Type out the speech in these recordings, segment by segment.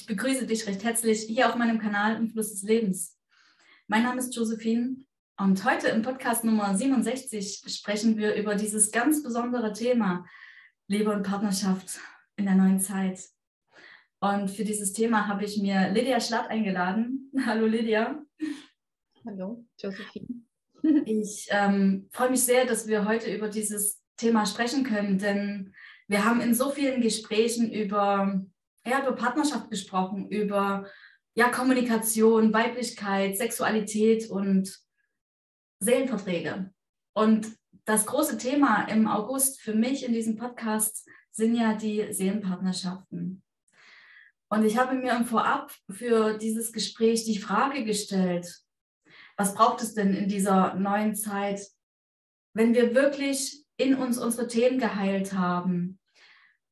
Ich begrüße dich recht herzlich hier auf meinem Kanal Im Fluss des Lebens. Mein Name ist Josephine und heute im Podcast Nummer 67 sprechen wir über dieses ganz besondere Thema Liebe und Partnerschaft in der neuen Zeit. Und für dieses Thema habe ich mir Lydia Schlatt eingeladen. Hallo Lydia. Hallo Josephine. Ich ähm, freue mich sehr, dass wir heute über dieses Thema sprechen können, denn wir haben in so vielen Gesprächen über ja, über Partnerschaft gesprochen, über ja, Kommunikation, Weiblichkeit, Sexualität und Seelenverträge. Und das große Thema im August für mich in diesem Podcast sind ja die Seelenpartnerschaften. Und ich habe mir im Vorab für dieses Gespräch die Frage gestellt, was braucht es denn in dieser neuen Zeit, wenn wir wirklich in uns unsere Themen geheilt haben,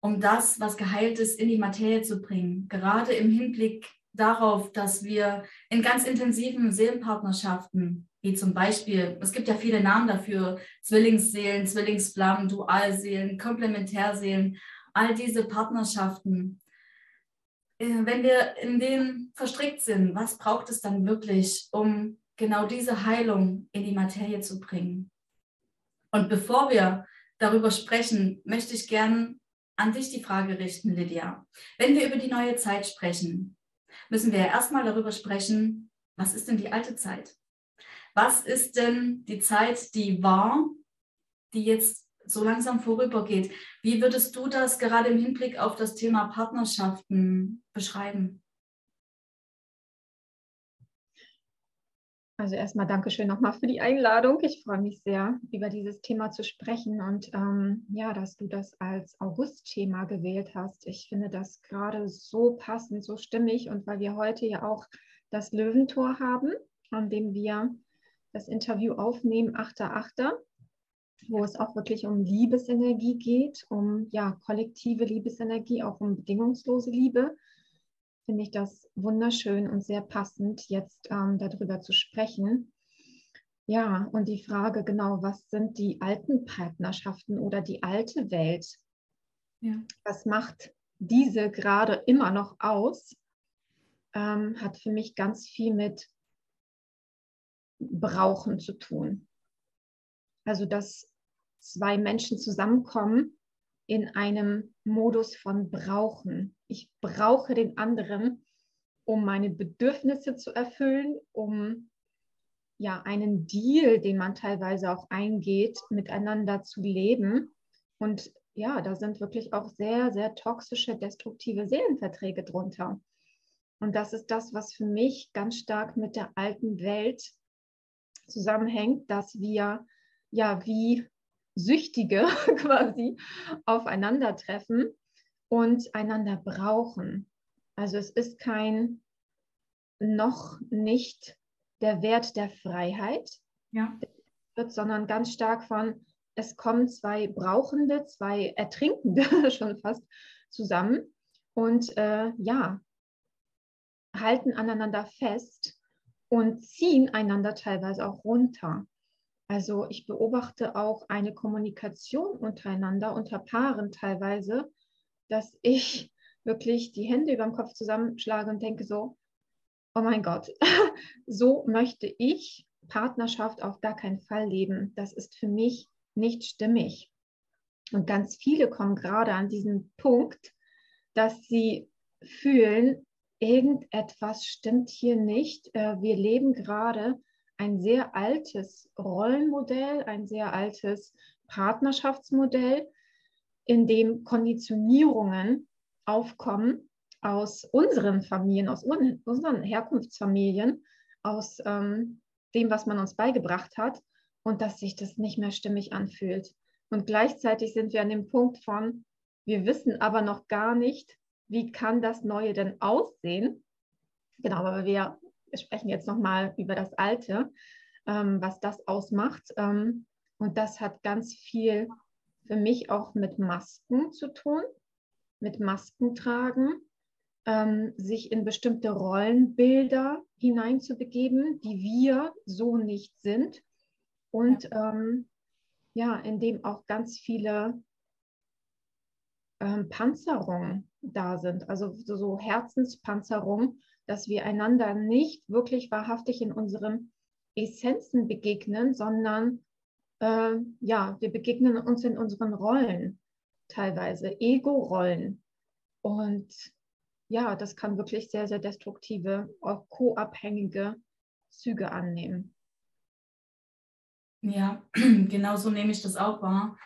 um das, was geheilt ist, in die Materie zu bringen. Gerade im Hinblick darauf, dass wir in ganz intensiven Seelenpartnerschaften, wie zum Beispiel, es gibt ja viele Namen dafür, Zwillingsseelen, Zwillingsflammen, Dualseelen, Komplementärseelen, all diese Partnerschaften, äh, wenn wir in denen verstrickt sind, was braucht es dann wirklich, um genau diese Heilung in die Materie zu bringen? Und bevor wir darüber sprechen, möchte ich gerne an dich die Frage richten, Lydia. Wenn wir über die neue Zeit sprechen, müssen wir erstmal darüber sprechen, was ist denn die alte Zeit? Was ist denn die Zeit, die war, die jetzt so langsam vorübergeht? Wie würdest du das gerade im Hinblick auf das Thema Partnerschaften beschreiben? Also erstmal Dankeschön nochmal für die Einladung. Ich freue mich sehr, über dieses Thema zu sprechen und ähm, ja, dass du das als August-Thema gewählt hast. Ich finde das gerade so passend, so stimmig und weil wir heute ja auch das Löwentor haben, an dem wir das Interview aufnehmen, 8.8., wo es auch wirklich um Liebesenergie geht, um ja kollektive Liebesenergie, auch um bedingungslose Liebe finde ich das wunderschön und sehr passend, jetzt ähm, darüber zu sprechen. Ja, und die Frage genau, was sind die alten Partnerschaften oder die alte Welt? Ja. Was macht diese gerade immer noch aus? Ähm, hat für mich ganz viel mit Brauchen zu tun. Also, dass zwei Menschen zusammenkommen in einem Modus von Brauchen ich brauche den anderen, um meine Bedürfnisse zu erfüllen, um ja einen Deal, den man teilweise auch eingeht, miteinander zu leben. Und ja, da sind wirklich auch sehr, sehr toxische, destruktive Seelenverträge drunter. Und das ist das, was für mich ganz stark mit der alten Welt zusammenhängt, dass wir ja wie Süchtige quasi aufeinandertreffen und einander brauchen. Also es ist kein noch nicht der Wert der Freiheit, ja. wird, sondern ganz stark von, es kommen zwei Brauchende, zwei Ertrinkende schon fast zusammen und äh, ja, halten aneinander fest und ziehen einander teilweise auch runter. Also ich beobachte auch eine Kommunikation untereinander, unter Paaren teilweise, dass ich wirklich die Hände über dem Kopf zusammenschlage und denke so, oh mein Gott, so möchte ich Partnerschaft auf gar keinen Fall leben. Das ist für mich nicht stimmig. Und ganz viele kommen gerade an diesen Punkt, dass sie fühlen, irgendetwas stimmt hier nicht. Äh, wir leben gerade ein sehr altes Rollenmodell, ein sehr altes Partnerschaftsmodell, in dem Konditionierungen aufkommen aus unseren Familien, aus unseren Herkunftsfamilien, aus ähm, dem, was man uns beigebracht hat und dass sich das nicht mehr stimmig anfühlt. Und gleichzeitig sind wir an dem Punkt von, wir wissen aber noch gar nicht, wie kann das Neue denn aussehen. Genau, aber wir, wir sprechen jetzt nochmal über das Alte, ähm, was das ausmacht. Ähm, und das hat ganz viel für mich auch mit Masken zu tun, mit Masken tragen, ähm, sich in bestimmte Rollenbilder hineinzubegeben, die wir so nicht sind. Und ja, ähm, in dem auch ganz viele ähm, Panzerungen da sind, also so, so Herzenspanzerung, dass wir einander nicht wirklich wahrhaftig in unseren Essenzen begegnen, sondern äh, ja, wir begegnen uns in unseren Rollen teilweise, Ego-Rollen. Und ja, das kann wirklich sehr, sehr destruktive, auch co-abhängige Züge annehmen. Ja, genau so nehme ich das auch wahr,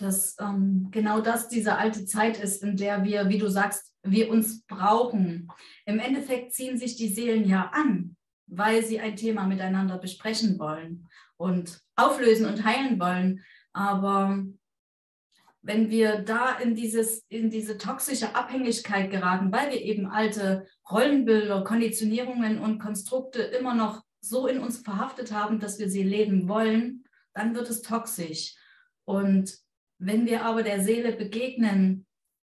dass ähm, genau das diese alte Zeit ist, in der wir, wie du sagst, wir uns brauchen. Im Endeffekt ziehen sich die Seelen ja an, weil sie ein Thema miteinander besprechen wollen und auflösen und heilen wollen. Aber wenn wir da in, dieses, in diese toxische Abhängigkeit geraten, weil wir eben alte Rollenbilder, Konditionierungen und Konstrukte immer noch so in uns verhaftet haben, dass wir sie leben wollen, dann wird es toxisch. Und wenn wir aber der Seele begegnen,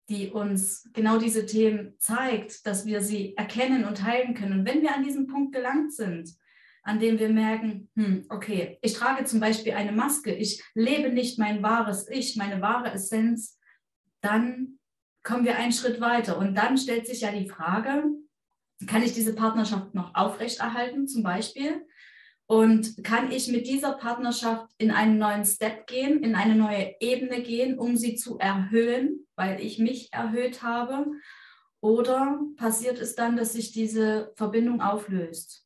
die uns genau diese Themen zeigt, dass wir sie erkennen und heilen können. Und wenn wir an diesem Punkt gelangt sind, an dem wir merken, hm, okay, ich trage zum Beispiel eine Maske, ich lebe nicht mein wahres Ich, meine wahre Essenz, dann kommen wir einen Schritt weiter. Und dann stellt sich ja die Frage, kann ich diese Partnerschaft noch aufrechterhalten zum Beispiel? Und kann ich mit dieser Partnerschaft in einen neuen Step gehen, in eine neue Ebene gehen, um sie zu erhöhen, weil ich mich erhöht habe? Oder passiert es dann, dass sich diese Verbindung auflöst?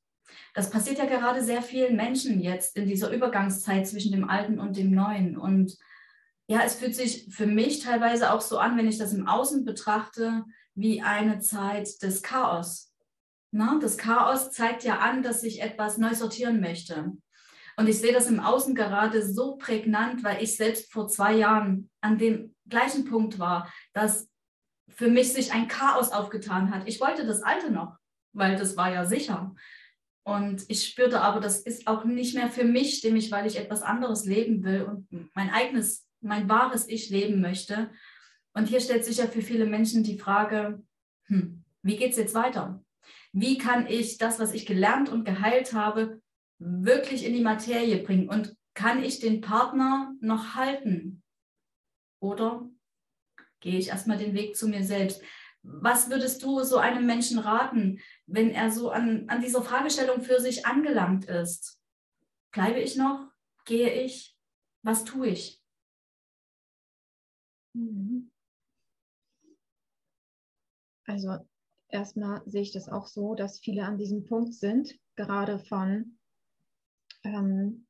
Das passiert ja gerade sehr vielen Menschen jetzt in dieser Übergangszeit zwischen dem Alten und dem Neuen. Und ja, es fühlt sich für mich teilweise auch so an, wenn ich das im Außen betrachte, wie eine Zeit des Chaos. Na, das Chaos zeigt ja an, dass ich etwas neu sortieren möchte. Und ich sehe das im Außen gerade so prägnant, weil ich selbst vor zwei Jahren an dem gleichen Punkt war, dass für mich sich ein Chaos aufgetan hat. Ich wollte das Alte noch, weil das war ja sicher. Und ich spürte aber, das ist auch nicht mehr für mich stimmig, weil ich etwas anderes leben will und mein eigenes, mein wahres Ich leben möchte. Und hier stellt sich ja für viele Menschen die Frage, hm, wie geht es jetzt weiter? Wie kann ich das, was ich gelernt und geheilt habe, wirklich in die Materie bringen? Und kann ich den Partner noch halten? Oder gehe ich erstmal den Weg zu mir selbst? Was würdest du so einem Menschen raten, wenn er so an, an dieser Fragestellung für sich angelangt ist? Bleibe ich noch? Gehe ich? Was tue ich? Mhm. Also erstmal sehe ich das auch so, dass viele an diesem Punkt sind, gerade von, ähm,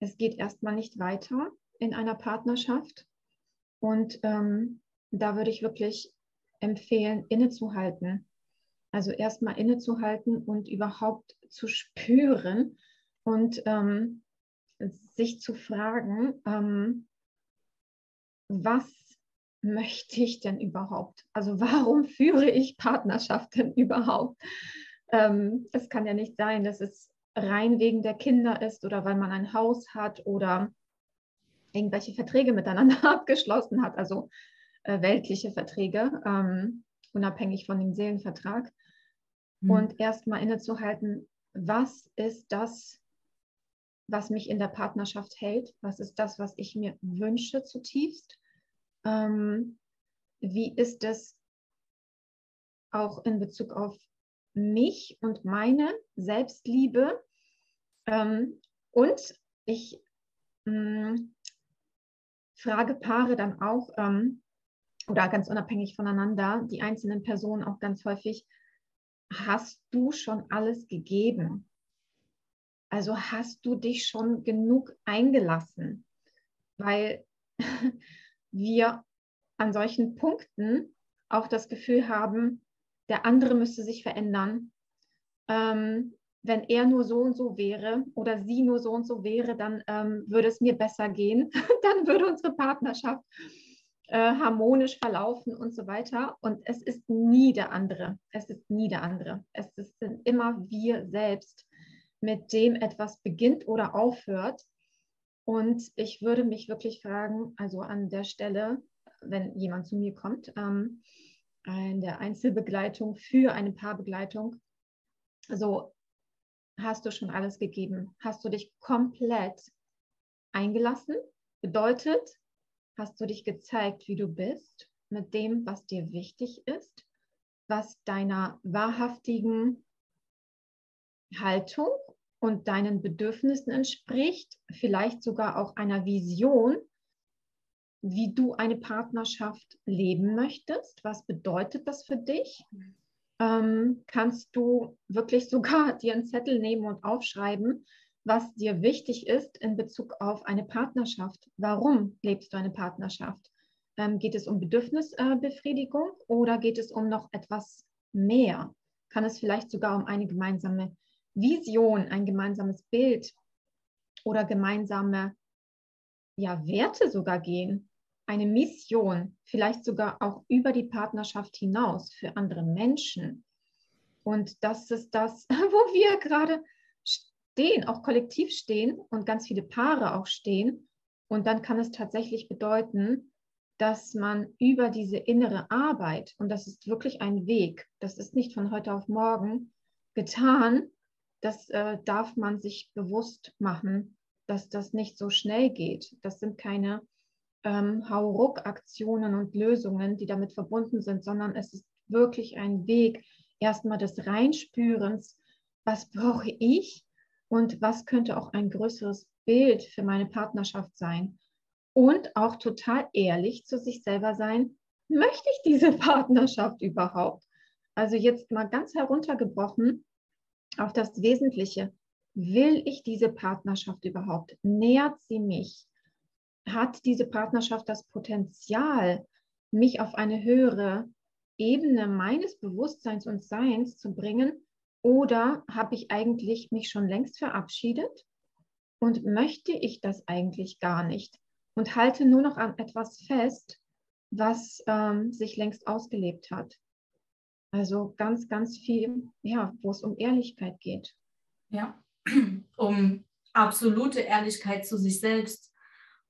es geht erstmal nicht weiter in einer Partnerschaft. Und ähm, da würde ich wirklich empfehlen, innezuhalten. Also erstmal innezuhalten und überhaupt zu spüren und ähm, sich zu fragen, ähm, was möchte ich denn überhaupt? Also warum führe ich Partnerschaft denn überhaupt? Ähm, es kann ja nicht sein, dass es rein wegen der Kinder ist oder weil man ein Haus hat oder irgendwelche Verträge miteinander abgeschlossen hat. Also äh, weltliche Verträge, ähm, unabhängig von dem Seelenvertrag. Mhm. Und erstmal innezuhalten, was ist das, was mich in der Partnerschaft hält? Was ist das, was ich mir wünsche zutiefst? Ähm, wie ist es auch in Bezug auf mich und meine Selbstliebe? Ähm, und ich mh, mm, frage Paare dann auch, ähm, oder ganz unabhängig voneinander, die einzelnen Personen auch ganz häufig, hast du schon alles gegeben? Also hast du dich schon genug eingelassen? Weil wir an solchen Punkten auch das Gefühl haben, der andere müsste sich verändern. Ähm, wenn er nur so und so wäre oder sie nur so und so wäre, dann ähm, würde es mir besser gehen. dann würde unsere Partnerschaft äh, harmonisch verlaufen und so weiter. Und es ist nie der andere. Es ist nie der andere. Es sind immer wir selbst, mit dem etwas beginnt oder aufhört. Und ich würde mich wirklich fragen, also an der Stelle, wenn jemand zu mir kommt, ähm, in der Einzelbegleitung für eine Paarbegleitung, so hast du schon alles gegeben? Hast du dich komplett eingelassen? Bedeutet, hast du dich gezeigt, wie du bist, mit dem, was dir wichtig ist, was deiner wahrhaftigen Haltung und deinen Bedürfnissen entspricht, vielleicht sogar auch einer Vision, wie du eine Partnerschaft leben möchtest. Was bedeutet das für dich? Ähm, kannst du wirklich sogar dir einen Zettel nehmen und aufschreiben, was dir wichtig ist in Bezug auf eine Partnerschaft. Warum lebst du eine Partnerschaft? Ähm, geht es um Bedürfnisbefriedigung oder geht es um noch etwas mehr? Kann es vielleicht sogar um eine gemeinsame Vision, ein gemeinsames Bild oder gemeinsame ja, Werte sogar gehen? Eine Mission, vielleicht sogar auch über die Partnerschaft hinaus für andere Menschen. Und das ist das, wo wir gerade stehen, auch kollektiv stehen und ganz viele Paare auch stehen. Und dann kann es tatsächlich bedeuten, dass man über diese innere Arbeit, und das ist wirklich ein Weg, das ist nicht von heute auf morgen getan, das äh, darf man sich bewusst machen, dass das nicht so schnell geht. Das sind keine ähm, Hauruck-Aktionen und Lösungen, die damit verbunden sind, sondern es ist wirklich ein Weg erstmal des Reinspürens, was brauche ich, und was könnte auch ein größeres Bild für meine Partnerschaft sein. Und auch total ehrlich zu sich selber sein, möchte ich diese Partnerschaft überhaupt? Also jetzt mal ganz heruntergebrochen auf das Wesentliche. Will ich diese Partnerschaft überhaupt? Nährt sie mich? Hat diese Partnerschaft das Potenzial, mich auf eine höhere Ebene meines Bewusstseins und Seins zu bringen, oder habe ich eigentlich mich schon längst verabschiedet und möchte ich das eigentlich gar nicht und halte nur noch an etwas fest, was ähm, sich längst ausgelebt hat? Also ganz, ganz viel, ja, wo es um Ehrlichkeit geht. Ja, um absolute Ehrlichkeit zu sich selbst.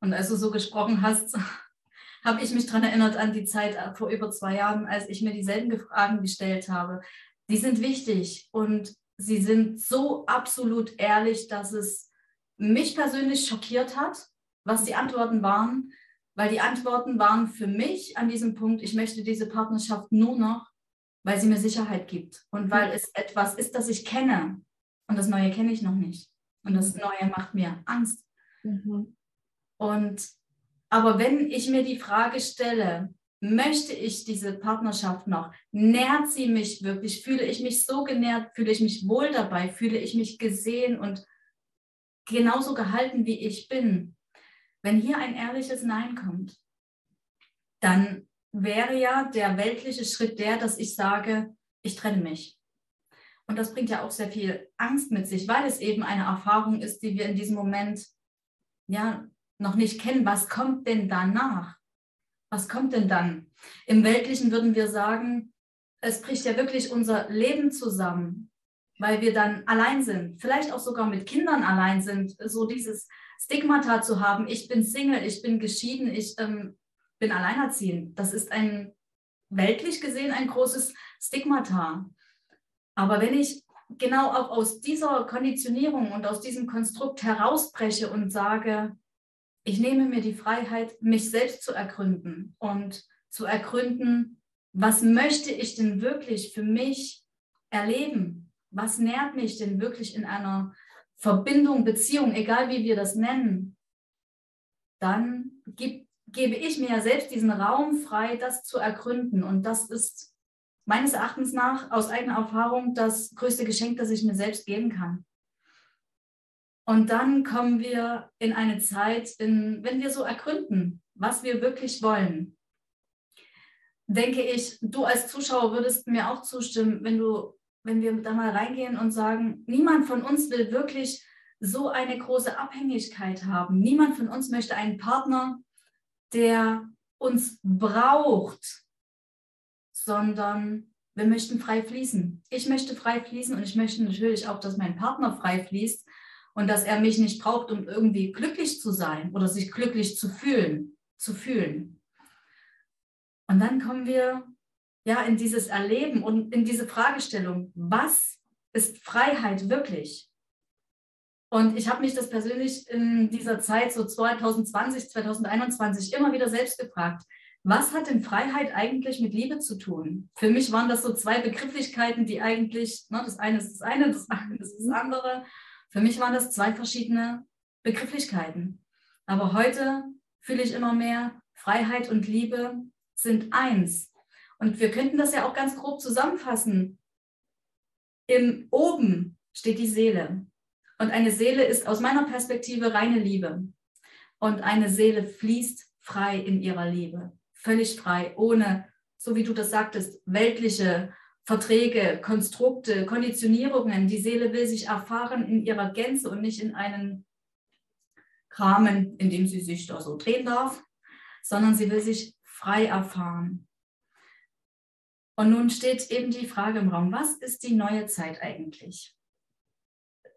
Und als du so gesprochen hast, habe ich mich daran erinnert an die Zeit vor über zwei Jahren, als ich mir dieselben Fragen gestellt habe die sind wichtig und sie sind so absolut ehrlich, dass es mich persönlich schockiert hat, was die Antworten waren, weil die Antworten waren für mich an diesem Punkt, ich möchte diese Partnerschaft nur noch, weil sie mir Sicherheit gibt und weil es etwas ist, das ich kenne und das Neue kenne ich noch nicht und das Neue macht mir Angst. Mhm. Und aber wenn ich mir die Frage stelle, möchte ich diese Partnerschaft noch? Nährt sie mich wirklich? Fühle ich mich so genährt? Fühle ich mich wohl dabei? Fühle ich mich gesehen und genauso gehalten, wie ich bin? Wenn hier ein ehrliches Nein kommt, dann wäre ja der weltliche Schritt der, dass ich sage, ich trenne mich. Und das bringt ja auch sehr viel Angst mit sich, weil es eben eine Erfahrung ist, die wir in diesem Moment ja noch nicht kennen. Was kommt denn danach? was kommt denn dann? Im Weltlichen würden wir sagen, es bricht ja wirklich unser Leben zusammen, weil wir dann allein sind, vielleicht auch sogar mit Kindern allein sind, so dieses Stigmata zu haben, ich bin Single, ich bin geschieden, ich ähm, bin alleinerziehend. Das ist ein weltlich gesehen ein großes Stigmata. Aber wenn ich genau auch aus dieser Konditionierung und aus diesem Konstrukt herausbreche und sage, ich nehme mir die Freiheit, mich selbst zu ergründen und zu ergründen, was möchte ich denn wirklich für mich erleben? Was nährt mich denn wirklich in einer Verbindung, Beziehung, egal wie wir das nennen? Dann gib, gebe ich mir ja selbst diesen Raum frei, das zu ergründen. Und das ist meines Erachtens nach aus eigener Erfahrung das größte Geschenk, das ich mir selbst geben kann. Und dann kommen wir in eine Zeit, in, wenn wir so ergründen, was wir wirklich wollen, denke ich, du als Zuschauer würdest mir auch zustimmen, wenn du, wenn wir da mal reingehen und sagen, niemand von uns will wirklich so eine große Abhängigkeit haben. Niemand von uns möchte einen Partner, der uns braucht, sondern wir möchten frei fließen. Ich möchte frei fließen und ich möchte natürlich auch, dass mein Partner frei fließt und dass er mich nicht braucht, um irgendwie glücklich zu sein oder sich glücklich zu fühlen, zu fühlen. Und dann kommen wir ja in dieses Erleben und in diese Fragestellung, was ist Freiheit wirklich? Und ich habe mich das persönlich in dieser Zeit, so 2020, 2021, immer wieder selbst gefragt, was hat denn Freiheit eigentlich mit Liebe zu tun? Für mich waren das so zwei Begrifflichkeiten, die eigentlich, ne, das eine ist das eine, das andere ist das andere. Für mich waren das zwei verschiedene Begrifflichkeiten. Aber heute fühle ich immer mehr, Freiheit und Liebe sind eins. Und wir könnten das ja auch ganz grob zusammenfassen. Im Oben steht die Seele. Und eine Seele ist aus meiner Perspektive reine Liebe. Und eine Seele fließt frei in ihrer Liebe. Völlig frei, ohne, so wie du das sagtest, weltliche Verträge, Konstrukte, Konditionierungen. Die Seele will sich erfahren in ihrer Gänze und nicht in einen Rahmen, in dem sie sich da so drehen darf, sondern sie will sich frei erfahren. Und nun steht eben die Frage im Raum, was ist die neue Zeit eigentlich?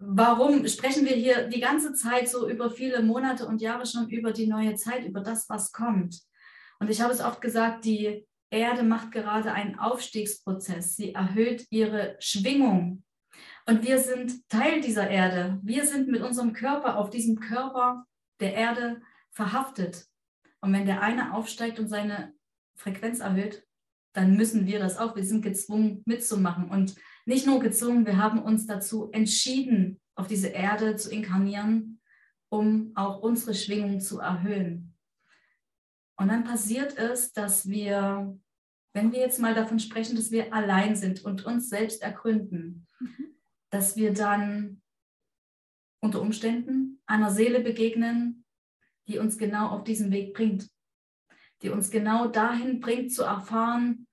Warum sprechen wir hier die ganze Zeit so über viele Monate und Jahre schon über die neue Zeit, über das, was kommt? Und ich habe es oft gesagt, die Erde macht gerade einen Aufstiegsprozess. Sie erhöht ihre Schwingung. Und wir sind Teil dieser Erde. Wir sind mit unserem Körper auf diesem Körper der Erde verhaftet. Und wenn der eine aufsteigt und seine Frequenz erhöht, dann müssen wir das auch. Wir sind gezwungen mitzumachen. Und nicht nur gezwungen, wir haben uns dazu entschieden, auf diese Erde zu inkarnieren, um auch unsere Schwingung zu erhöhen. Und dann passiert es, dass wir, wenn wir jetzt mal davon sprechen, dass wir allein sind und uns selbst ergründen, mhm. dass wir dann unter Umständen einer Seele begegnen, die uns genau auf diesen Weg bringt, die uns genau dahin bringt zu erfahren,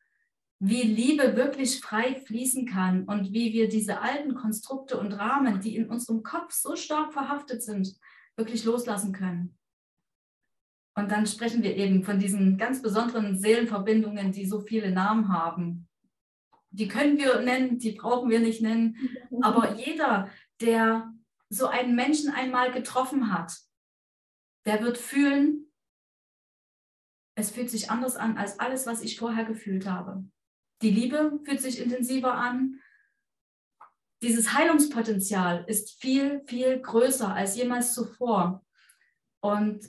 wie Liebe wirklich frei fließen kann und wie wir diese alten Konstrukte und Rahmen, die in unserem Kopf so stark verhaftet sind, wirklich loslassen können. Und dann sprechen wir eben von diesen ganz besonderen Seelenverbindungen, die so viele Namen haben. Die können wir nennen, die brauchen wir nicht nennen. Aber jeder, der so einen Menschen einmal getroffen hat, der wird fühlen, es fühlt sich anders an als alles, was ich vorher gefühlt habe. Die Liebe fühlt sich intensiver an. Dieses Heilungspotenzial ist viel, viel größer als jemals zuvor. Und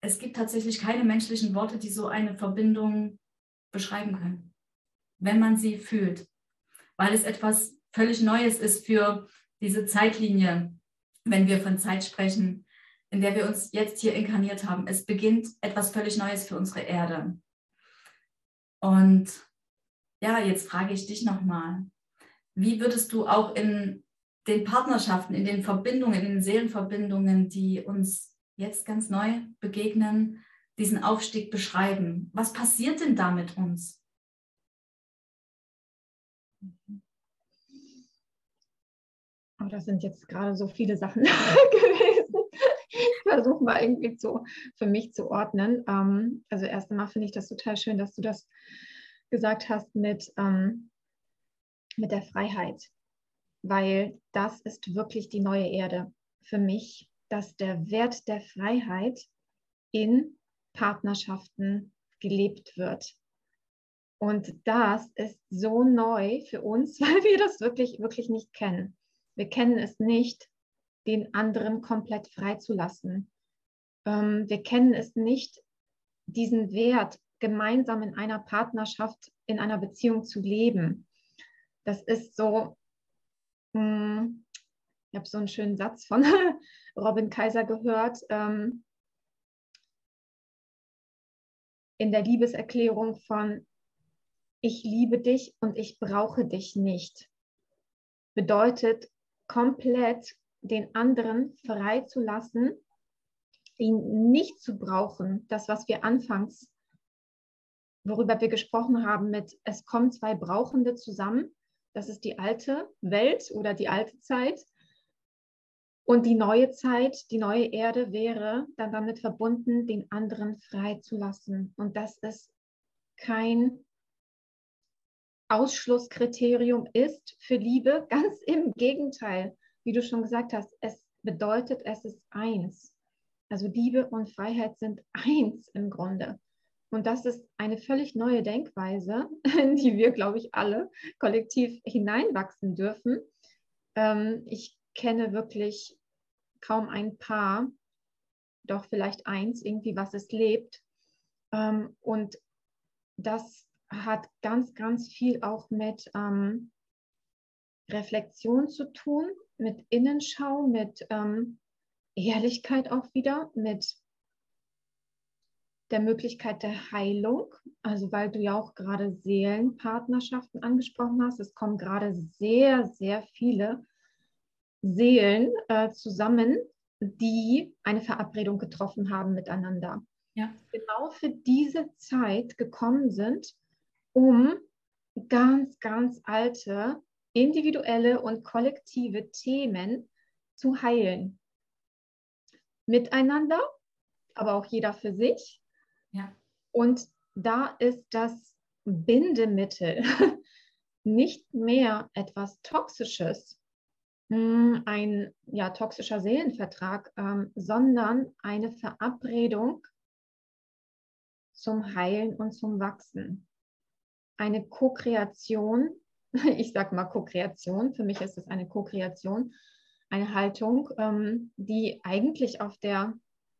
es gibt tatsächlich keine menschlichen Worte, die so eine Verbindung beschreiben können, wenn man sie fühlt, weil es etwas völlig Neues ist für diese Zeitlinie, wenn wir von Zeit sprechen, in der wir uns jetzt hier inkarniert haben. Es beginnt etwas völlig Neues für unsere Erde. Und ja, jetzt frage ich dich nochmal, wie würdest du auch in den Partnerschaften, in den Verbindungen, in den Seelenverbindungen, die uns jetzt ganz neu begegnen, diesen Aufstieg beschreiben? Was passiert denn da mit uns? Oh, das sind jetzt gerade so viele Sachen gewesen. Ich versuche mal irgendwie so für mich zu ordnen. Ähm, also erst einmal finde ich das total schön, dass du das gesagt hast mit, ähm, mit der Freiheit, weil das ist wirklich die neue Erde für mich, dass der Wert der Freiheit in Partnerschaften gelebt wird. Und das ist so neu für uns, weil wir das wirklich, wirklich nicht kennen. Wir kennen es nicht, den anderen komplett freizulassen. Ähm, wir kennen es nicht, diesen Wert gemeinsam in einer Partnerschaft, in einer Beziehung zu leben. Das ist so, hm, ich habe so einen schönen Satz von Robin Kaiser gehört. Ähm, in der Liebeserklärung von Ich liebe dich und ich brauche dich nicht. Bedeutet komplett den anderen freizulassen, ihn nicht zu brauchen, das, was wir anfangs worüber wir gesprochen haben mit, es kommen zwei Brauchende zusammen. Das ist die alte Welt oder die alte Zeit. Und die neue Zeit, die neue Erde wäre dann damit verbunden, den anderen frei zu lassen. Und das ist kein Ausschlusskriterium ist für Liebe. Ganz im Gegenteil, wie du schon gesagt hast, es bedeutet, es ist eins. Also Liebe und Freiheit sind eins im Grunde. Und das ist eine völlig neue Denkweise, in die wir, glaube ich, alle kollektiv hineinwachsen dürfen. Ähm, ich kenne wirklich kaum ein Paar, doch vielleicht eins, irgendwie, was es lebt. Ähm, und das hat ganz, ganz viel auch mit ähm, Reflexion zu tun, mit Innenschau, mit ähm, Ehrlichkeit auch wieder, mit der Möglichkeit der Heilung, also weil du ja auch gerade Seelenpartnerschaften angesprochen hast. Es kommen gerade sehr, sehr viele Seelen äh, zusammen, die eine Verabredung getroffen haben miteinander. Ja. Genau für diese Zeit gekommen sind, um ganz, ganz alte individuelle und kollektive Themen zu heilen. Miteinander, aber auch jeder für sich. Ja. Und da ist das Bindemittel nicht mehr etwas Toxisches, hm, ein ja, toxischer Seelenvertrag, ähm, sondern eine Verabredung zum Heilen und zum Wachsen. Eine Co-Kreation, ich sage mal Co-Kreation, für mich ist es eine Co-Kreation, eine Haltung, ähm, die eigentlich auf der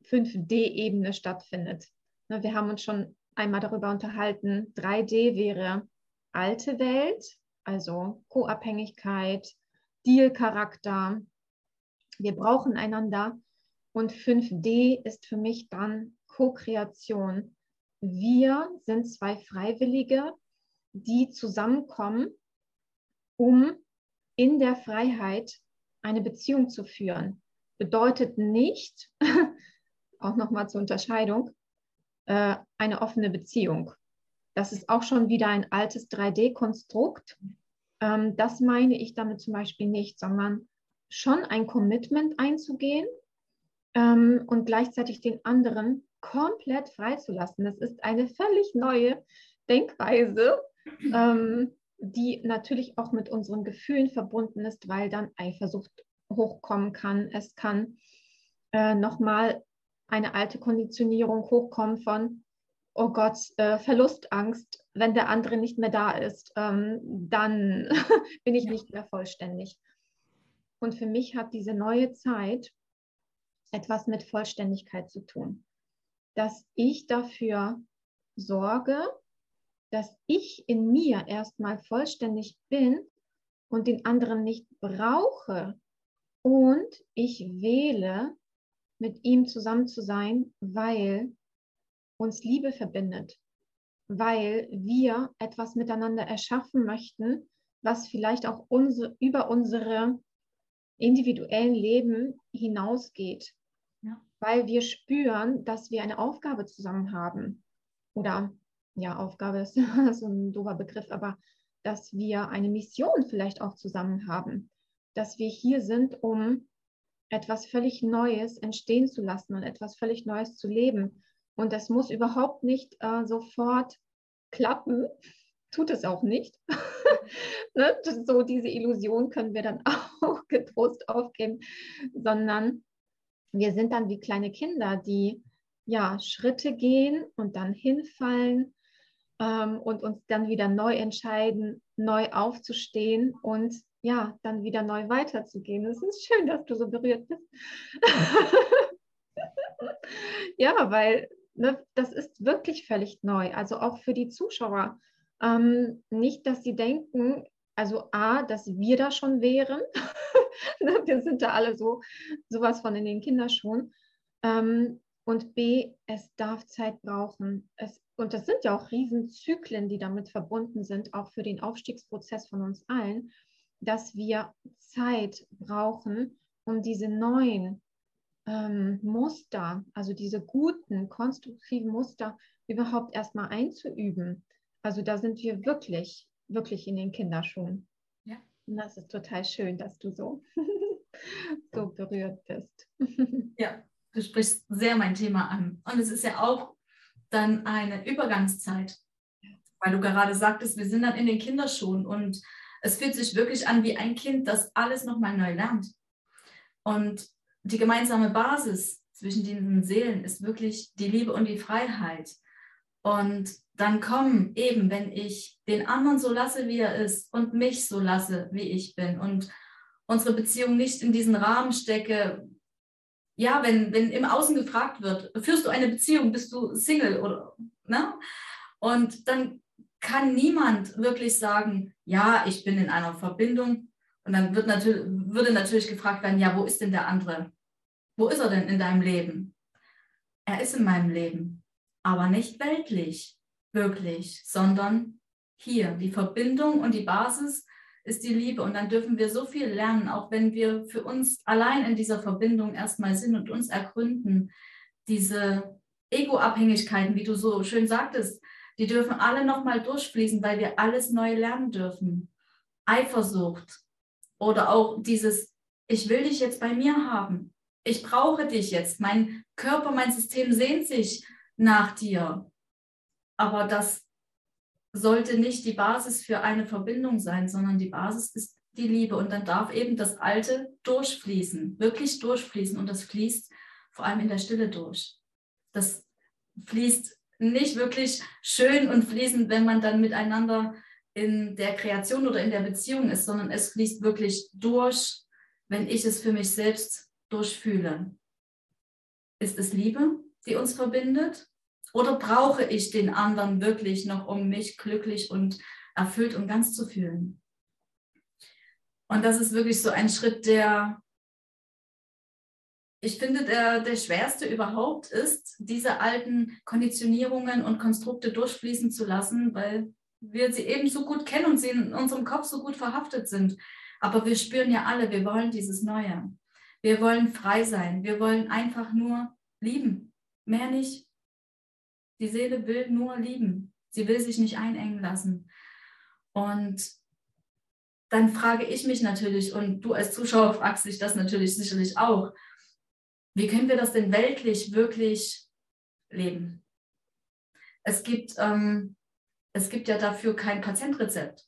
5D-Ebene stattfindet. Ne, wir haben uns schon einmal darüber unterhalten, 3D wäre alte Welt, also Co-Abhängigkeit, Deal-Charakter. Wir brauchen einander. Und 5D ist für mich dann Co-Kreation. Wir sind zwei Freiwillige, die zusammenkommen, um in der Freiheit eine Beziehung zu führen. Bedeutet nicht, auch nochmal zur Unterscheidung, äh, eine offene Beziehung. Das ist auch schon wieder ein altes 3D-Konstrukt. Ähm, das meine ich damit zum Beispiel nicht, sondern schon ein Commitment einzugehen ähm, und gleichzeitig den anderen komplett freizulassen. Das ist eine völlig neue Denkweise, ähm, die natürlich auch mit unseren Gefühlen verbunden ist, weil dann Eifersucht hochkommen kann. Es kann äh, nochmal eine alte Konditionierung hochkommen von, oh Gott, äh, Verlustangst, wenn der andere nicht mehr da ist, ähm, dann bin ich ja. nicht mehr vollständig. Und für mich hat diese neue Zeit etwas mit Vollständigkeit zu tun. Dass ich dafür sorge, dass ich in mir erstmal vollständig bin und den anderen nicht brauche. Und ich wähle mit ihm zusammen zu sein, weil uns Liebe verbindet, weil wir etwas miteinander erschaffen möchten, was vielleicht auch unsere, über unsere individuellen Leben hinausgeht, ja. weil wir spüren, dass wir eine Aufgabe zusammen haben. Oder ja, Aufgabe ist so ein doofer Begriff, aber dass wir eine Mission vielleicht auch zusammen haben, dass wir hier sind, um etwas völlig Neues entstehen zu lassen und etwas völlig Neues zu leben. Und das muss überhaupt nicht äh, sofort klappen, tut es auch nicht. ne? So diese Illusion können wir dann auch getrost aufgeben, sondern wir sind dann wie kleine Kinder, die ja Schritte gehen und dann hinfallen ähm, und uns dann wieder neu entscheiden, neu aufzustehen und ja, dann wieder neu weiterzugehen. Es ist schön, dass du so berührt bist. ja, weil ne, das ist wirklich völlig neu. Also auch für die Zuschauer. Ähm, nicht, dass sie denken, also A, dass wir da schon wären. Ne, wir sind da alle so sowas von in den Kinderschuhen. Ähm, und B, es darf Zeit brauchen. Es, und das sind ja auch Riesenzyklen, die damit verbunden sind, auch für den Aufstiegsprozess von uns allen dass wir Zeit brauchen, um diese neuen ähm, Muster, also diese guten, konstruktiven Muster überhaupt erstmal einzuüben. Also da sind wir wirklich, wirklich in den Kinderschuhen. Ja. Und das ist total schön, dass du so, so berührt bist. ja, du sprichst sehr mein Thema an. Und es ist ja auch dann eine Übergangszeit, weil du gerade sagtest, wir sind dann in den Kinderschuhen und es fühlt sich wirklich an wie ein Kind, das alles nochmal neu lernt. Und die gemeinsame Basis zwischen diesen Seelen ist wirklich die Liebe und die Freiheit. Und dann kommen eben, wenn ich den anderen so lasse, wie er ist und mich so lasse, wie ich bin und unsere Beziehung nicht in diesen Rahmen stecke, ja, wenn, wenn im Außen gefragt wird, führst du eine Beziehung, bist du Single oder, ne? Und dann kann niemand wirklich sagen, ja, ich bin in einer Verbindung. Und dann wird natürlich, würde natürlich gefragt werden, ja, wo ist denn der andere? Wo ist er denn in deinem Leben? Er ist in meinem Leben, aber nicht weltlich, wirklich, sondern hier. Die Verbindung und die Basis ist die Liebe. Und dann dürfen wir so viel lernen, auch wenn wir für uns allein in dieser Verbindung erstmal sind und uns ergründen. Diese Ego-Abhängigkeiten, wie du so schön sagtest, die dürfen alle nochmal durchfließen, weil wir alles neu lernen dürfen. Eifersucht oder auch dieses, ich will dich jetzt bei mir haben. Ich brauche dich jetzt. Mein Körper, mein System sehnt sich nach dir. Aber das sollte nicht die Basis für eine Verbindung sein, sondern die Basis ist die Liebe. Und dann darf eben das Alte durchfließen, wirklich durchfließen. Und das fließt vor allem in der Stille durch. Das fließt nicht wirklich schön und fließend, wenn man dann miteinander in der Kreation oder in der Beziehung ist, sondern es fließt wirklich durch, wenn ich es für mich selbst durchfühle. Ist es Liebe, die uns verbindet? Oder brauche ich den anderen wirklich noch, um mich glücklich und erfüllt und ganz zu fühlen? Und das ist wirklich so ein Schritt, der, ich finde, der, der schwerste überhaupt ist, diese alten Konditionierungen und Konstrukte durchfließen zu lassen, weil wir sie eben so gut kennen und sie in unserem Kopf so gut verhaftet sind. Aber wir spüren ja alle, wir wollen dieses Neue. Wir wollen frei sein. Wir wollen einfach nur lieben. Mehr nicht. Die Seele will nur lieben. Sie will sich nicht einengen lassen. Und dann frage ich mich natürlich, und du als Zuschauer fragst dich das natürlich sicherlich auch, wie können wir das denn weltlich wirklich leben? Es gibt, ähm, es gibt ja dafür kein Patientrezept.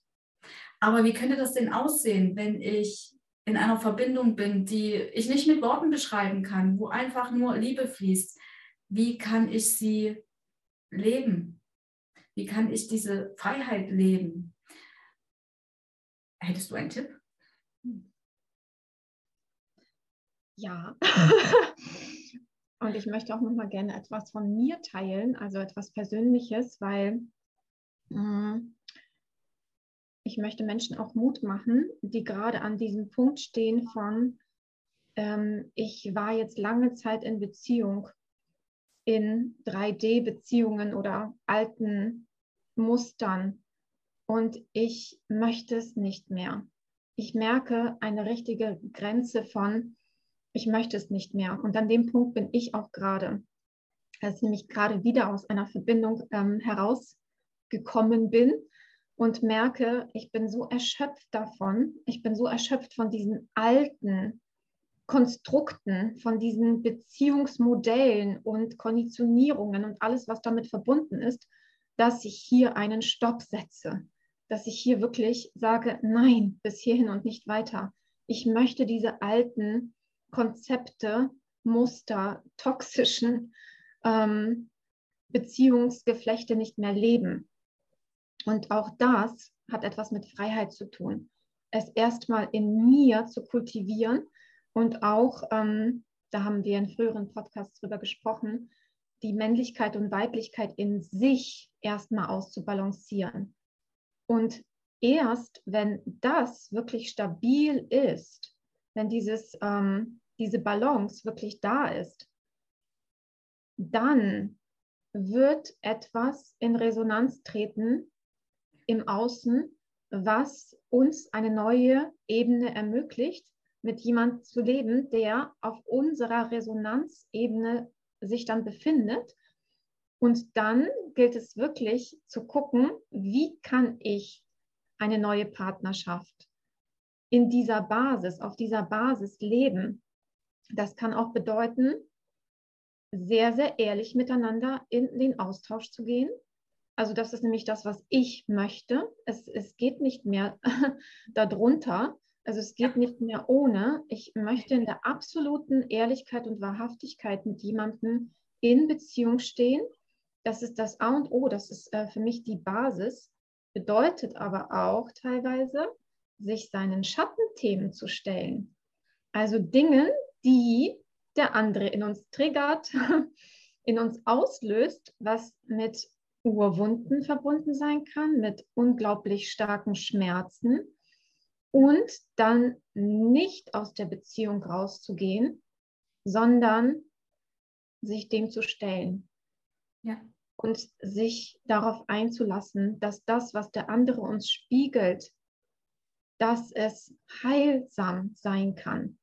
Aber wie könnte das denn aussehen, wenn ich in einer Verbindung bin, die ich nicht mit Worten beschreiben kann, wo einfach nur Liebe fließt? Wie kann ich sie leben? Wie kann ich diese Freiheit leben? Hättest du einen Tipp? Ja. Und ich möchte auch noch mal gerne etwas von mir teilen, also etwas Persönliches, weil mm, ich möchte Menschen auch Mut machen, die gerade an diesem Punkt stehen von, ähm, ich war jetzt lange Zeit in Beziehung in 3D-Beziehungen oder alten Mustern und ich möchte es nicht mehr. Ich merke eine richtige Grenze von, ich möchte es nicht mehr. Und an dem Punkt bin ich auch gerade, als ich nämlich gerade wieder aus einer Verbindung ähm, herausgekommen bin und merke, ich bin so erschöpft davon, ich bin so erschöpft von diesen alten Konstrukten, von diesen Beziehungsmodellen und Konditionierungen und alles, was damit verbunden ist, dass ich hier einen Stopp setze, dass ich hier wirklich sage, nein, bis hierhin und nicht weiter. Ich möchte diese alten Konzepte, Muster, toxischen ähm, Beziehungsgeflechte nicht mehr leben. Und auch das hat etwas mit Freiheit zu tun. Es erstmal in mir zu kultivieren und auch, ähm, da haben wir in früheren Podcasts drüber gesprochen, die Männlichkeit und Weiblichkeit in sich erstmal auszubalancieren. Und erst wenn das wirklich stabil ist, wenn dieses, ähm, diese Balance wirklich da ist, dann wird etwas in Resonanz treten im Außen, was uns eine neue Ebene ermöglicht, mit jemandem zu leben, der auf unserer Resonanzebene sich dann befindet. Und dann gilt es wirklich zu gucken, wie kann ich eine neue Partnerschaft in dieser Basis, auf dieser Basis leben. Das kann auch bedeuten, sehr, sehr ehrlich miteinander in den Austausch zu gehen. Also das ist nämlich das, was ich möchte. Es, es geht nicht mehr darunter, also es geht nicht mehr ohne. Ich möchte in der absoluten Ehrlichkeit und Wahrhaftigkeit mit jemandem in Beziehung stehen. Das ist das A und O, das ist äh, für mich die Basis. Bedeutet aber auch teilweise, sich seinen Schattenthemen zu stellen. Also Dingen, die der andere in uns triggert, in uns auslöst, was mit Urwunden verbunden sein kann, mit unglaublich starken Schmerzen und dann nicht aus der Beziehung rauszugehen, sondern sich dem zu stellen. Ja. Und sich darauf einzulassen, dass das, was der andere uns spiegelt, dass es heilsam sein kann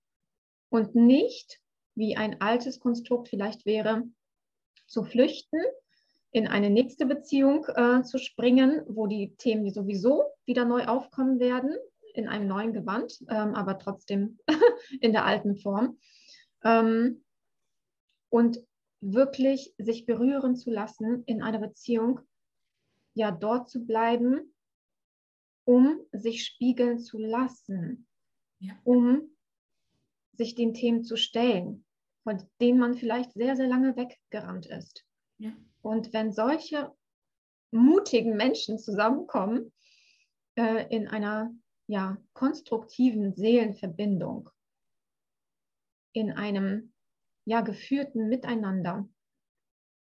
und nicht wie ein altes Konstrukt vielleicht wäre, zu flüchten, in eine nächste Beziehung äh, zu springen, wo die Themen sowieso wieder neu aufkommen werden, in einem neuen Gewand, ähm, aber trotzdem in der alten Form. Ähm, und wirklich sich berühren zu lassen in einer Beziehung, ja, dort zu bleiben, um sich spiegeln zu lassen, ja. um sich den Themen zu stellen, von denen man vielleicht sehr, sehr lange weggerannt ist. Ja. Und wenn solche mutigen Menschen zusammenkommen äh, in einer ja, konstruktiven Seelenverbindung, in einem ja, geführten Miteinander,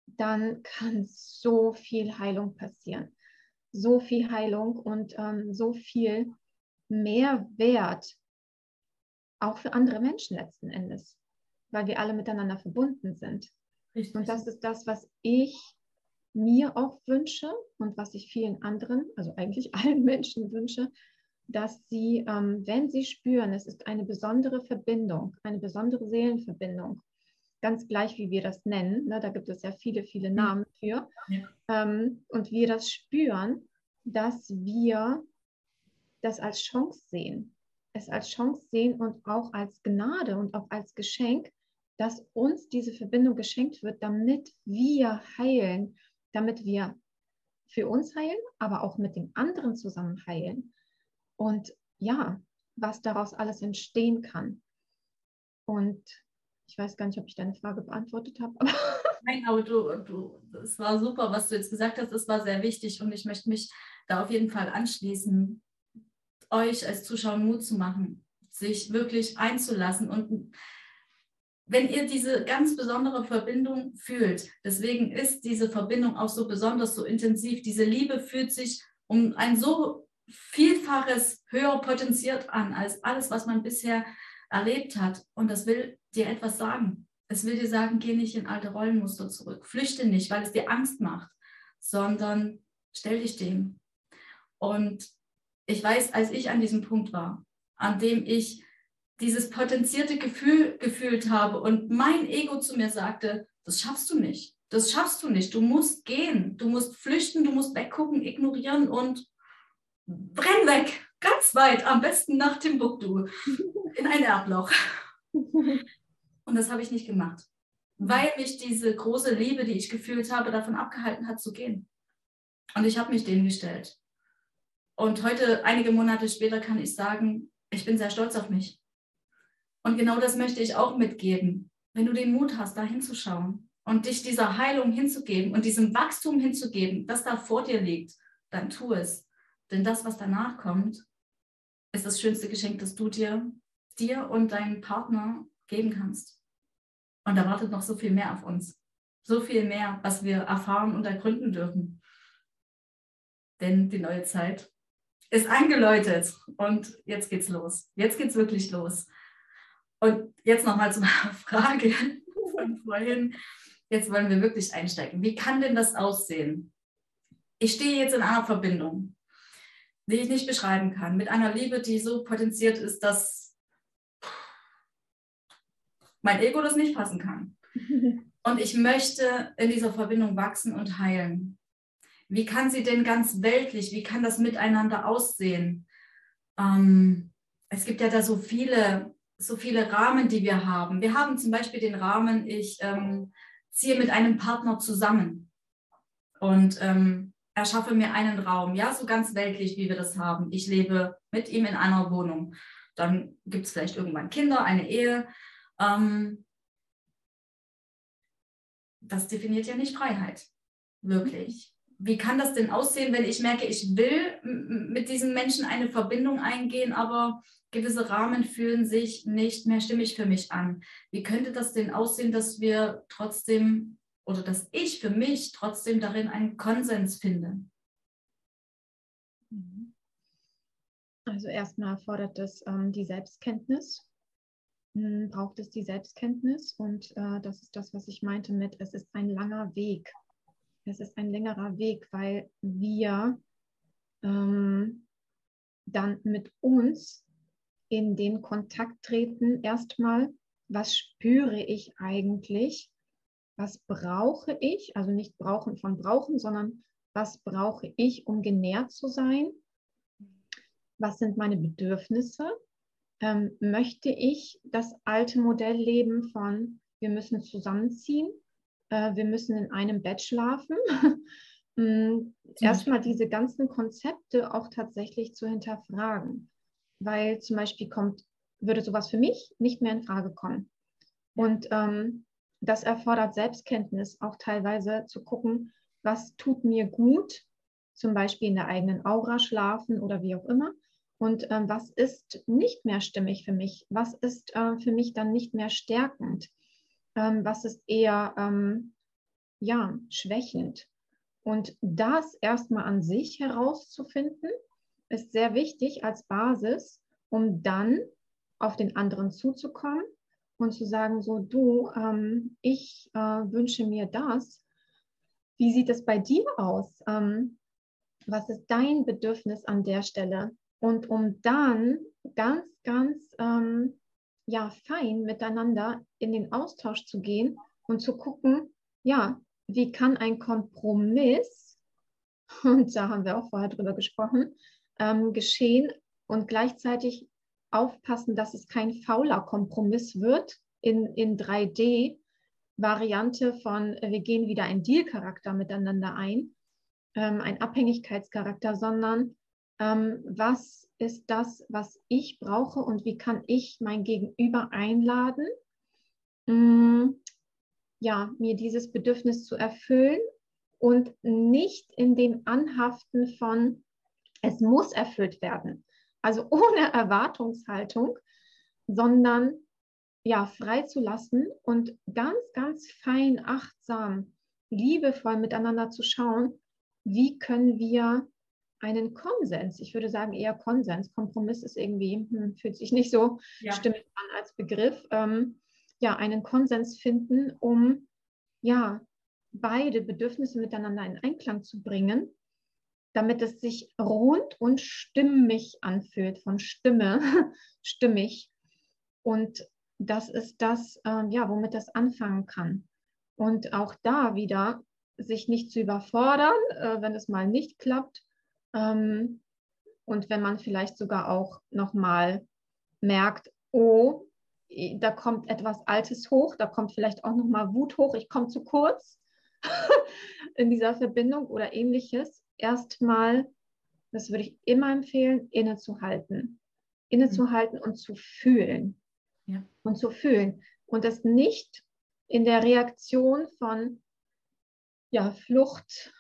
dann kann so viel Heilung passieren. So viel Heilung und ähm, so viel Mehrwert auch für andere Menschen letzten Endes, weil wir alle miteinander verbunden sind. Richtig. Und das ist das, was ich mir auch wünsche und was ich vielen anderen, also eigentlich allen Menschen wünsche, dass sie, ähm, wenn sie spüren, es ist eine besondere Verbindung, eine besondere Seelenverbindung, ganz gleich wie wir das nennen, ne, da gibt es ja viele, viele Namen für, ja. ähm, und wir das spüren, dass wir das als Chance sehen, es als Chance sehen und auch als Gnade und auch als Geschenk, dass uns diese Verbindung geschenkt wird, damit wir heilen, damit wir für uns heilen, aber auch mit den anderen zusammen heilen. Und ja, was daraus alles entstehen kann. Und ich weiß gar nicht, ob ich deine Frage beantwortet habe. Nein, aber du, du, es war super, was du jetzt gesagt hast. Es war sehr wichtig und ich möchte mich da auf jeden Fall anschließen, euch als Zuschauer Mut zu machen, sich wirklich einzulassen und wenn ihr diese ganz besondere Verbindung fühlt, deswegen ist diese Verbindung auch so besonders, so intensiv, diese Liebe fühlt sich um ein so Vielfaches höher potenziert an als alles, was man bisher erlebt hat. Und das will dir etwas sagen. Es will dir sagen, geh nicht in alte Rollenmuster zurück, flüchte nicht, weil es dir Angst macht, sondern stell dich dem. Und ich weiß, als ich an diesem Punkt war, an dem ich dieses potenzierte Gefühl gefühlt habe und mein Ego zu mir sagte, das schaffst du nicht, das schaffst du nicht, du musst gehen, du musst flüchten, du musst weggucken, ignorieren und brenn weg, ganz weit, am besten nach Timbuktu, in ein Erdloch. Und das habe ich nicht gemacht, weil mich diese große Liebe, die ich gefühlt habe, davon abgehalten hat zu gehen. Und ich habe mich dem gestellt. Und heute, einige Monate später, kann ich sagen, ich bin sehr stolz auf mich. Und genau das möchte ich auch mitgeben. Wenn du den Mut hast, da hinzuschauen und dich dieser Heilung hinzugeben und diesem Wachstum hinzugeben, das da vor dir liegt, dann tu es. Denn das, was danach kommt, ist das schönste Geschenk, das du dir, dir und deinem Partner geben kannst. Und da wartet noch so viel mehr auf uns. So viel mehr, was wir erfahren und ergründen dürfen. Denn die neue Zeit ist eingeläutet und jetzt geht's los. Jetzt geht's wirklich los. Und jetzt nochmal zu meiner Frage von vorhin. Jetzt wollen wir wirklich einsteigen. Wie kann denn das aussehen? Ich stehe jetzt in einer Verbindung, die ich nicht beschreiben kann, mit einer Liebe, die so potenziert ist, dass mein Ego das nicht fassen kann. Und ich möchte in dieser Verbindung wachsen und heilen. Wie kann sie denn ganz weltlich, wie kann das miteinander aussehen? Ähm, es gibt ja da so viele so viele Rahmen, die wir haben. Wir haben zum Beispiel den Rahmen, ich ähm, ziehe mit einem Partner zusammen und ähm, erschaffe mir einen Raum, ja, so ganz weltlich, wie wir das haben. Ich lebe mit ihm in einer Wohnung. Dann gibt es vielleicht irgendwann Kinder, eine Ehe. Ähm, das definiert ja nicht Freiheit, wirklich. Wie kann das denn aussehen, wenn ich merke, ich will mit diesen Menschen eine Verbindung eingehen, aber gewisse Rahmen fühlen sich nicht mehr stimmig für mich an. Wie könnte das denn aussehen, dass wir trotzdem oder dass ich für mich trotzdem darin einen Konsens finde? Mhm. Also erstmal fordert es ähm, die Selbstkenntnis, hm, braucht es die Selbstkenntnis und äh, das ist das, was ich meinte mit, es ist ein langer Weg es ist ein längerer Weg, weil wir ähm, dann mit uns in den Kontakt treten. Erstmal, was spüre ich eigentlich? Was brauche ich? Also nicht brauchen von brauchen, sondern was brauche ich, um genährt zu sein? Was sind meine Bedürfnisse? Ähm, möchte ich das alte Modell leben von, wir müssen zusammenziehen? Äh, wir müssen in einem Bett schlafen. Mm, erstmal diese ganzen Konzepte auch tatsächlich zu hinterfragen, weil zum Beispiel kommt, würde sowas für mich nicht mehr in Frage kommen. Und ähm, das erfordert Selbstkenntnis, auch teilweise zu gucken, was tut mir gut, zum Beispiel in der eigenen Aura schlafen oder wie auch immer. Und ähm, was ist nicht mehr stimmig für mich? Was ist äh, für mich dann nicht mehr stärkend? Ähm, was ist eher ähm, ja, schwächend. Und das erstmal an sich herauszufinden, ist sehr wichtig als Basis, um dann auf den anderen zuzukommen und zu sagen, so du, ähm, ich äh, wünsche mir das. Wie sieht es bei dir aus? Ähm, was ist dein Bedürfnis an der Stelle? Und um dann ganz, ganz ähm, ja, fein miteinander in den Austausch zu gehen und zu gucken, ja, wie kann ein Kompromiss, und da haben wir auch vorher drüber gesprochen, ähm, geschehen und gleichzeitig aufpassen, dass es kein fauler Kompromiss wird in, in 3D. Variante von, wir gehen wieder ein Deal-Charakter miteinander ein, ähm, ein Abhängigkeitscharakter, sondern ähm, was ist das, was ich brauche und wie kann ich mein Gegenüber einladen, mh, mm, ja, mir dieses Bedürfnis zu erfüllen und nicht in dem Anhaften von, es muss erfüllt werden. Also ohne Erwartungshaltung, sondern ja, freizulassen und ganz, ganz fein, achtsam, liebevoll miteinander zu schauen, wie können wir einen Konsens. Ich würde sagen eher Konsens. Kompromiss ist irgendwie, hm, fühlt sich nicht so ja. stimmig an als Begriff. Ähm, ja, einen Konsens finden, um ja beide Bedürfnisse miteinander in Einklang zu bringen, damit es sich rund und stimmig anfühlt, von Stimme, stimmig. Und das ist das, äh, ja, womit das anfangen kann. Und auch da wieder sich nicht zu überfordern, äh, wenn es mal nicht klappt, ähm, und wenn man vielleicht sogar auch nochmal merkt, oh, da kommt etwas Altes hoch, da kommt vielleicht auch nochmal Wut hoch, ich komme zu kurz in dieser Verbindung oder ähnliches, erstmal, das würde ich immer empfehlen, innezuhalten. Innezuhalten und zu fühlen. Ja. Und zu fühlen. Und das nicht in der Reaktion von ja, Flucht,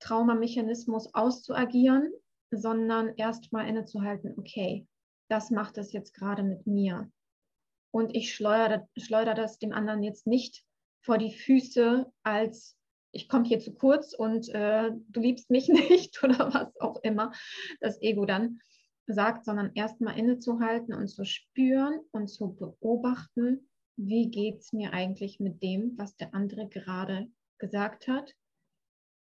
Traumamechanismus auszuagieren, sondern erstmal innezuhalten, okay, das macht es jetzt gerade mit mir. Und ich schleudere, schleudere das dem anderen jetzt nicht vor die Füße als ich komme hier zu kurz und äh, du liebst mich nicht oder was auch immer das Ego dann sagt, sondern erstmal innezuhalten und zu spüren und zu beobachten, wie geht es mir eigentlich mit dem, was der andere gerade gesagt hat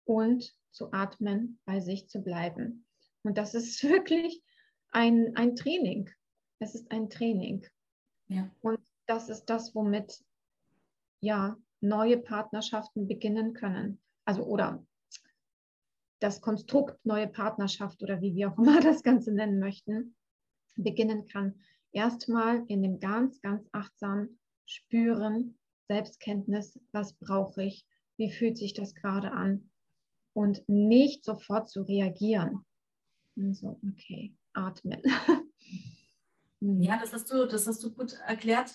und zu atmen, bei sich zu bleiben. Und das ist wirklich ein, ein Training. Es ist ein Training. Ja. Und das ist das, womit ja neue Partnerschaften beginnen können. Also oder das Konstrukt neue Partnerschaft oder wie wir auch immer das Ganze nennen möchten, beginnen kann. Erstmal in dem ganz, ganz achtsam spüren, Selbstkenntnis, was brauche ich, wie fühlt sich das gerade an, und nicht sofort zu reagieren. So, okay, atmen. Ja, das hast du, das hast du gut erklärt,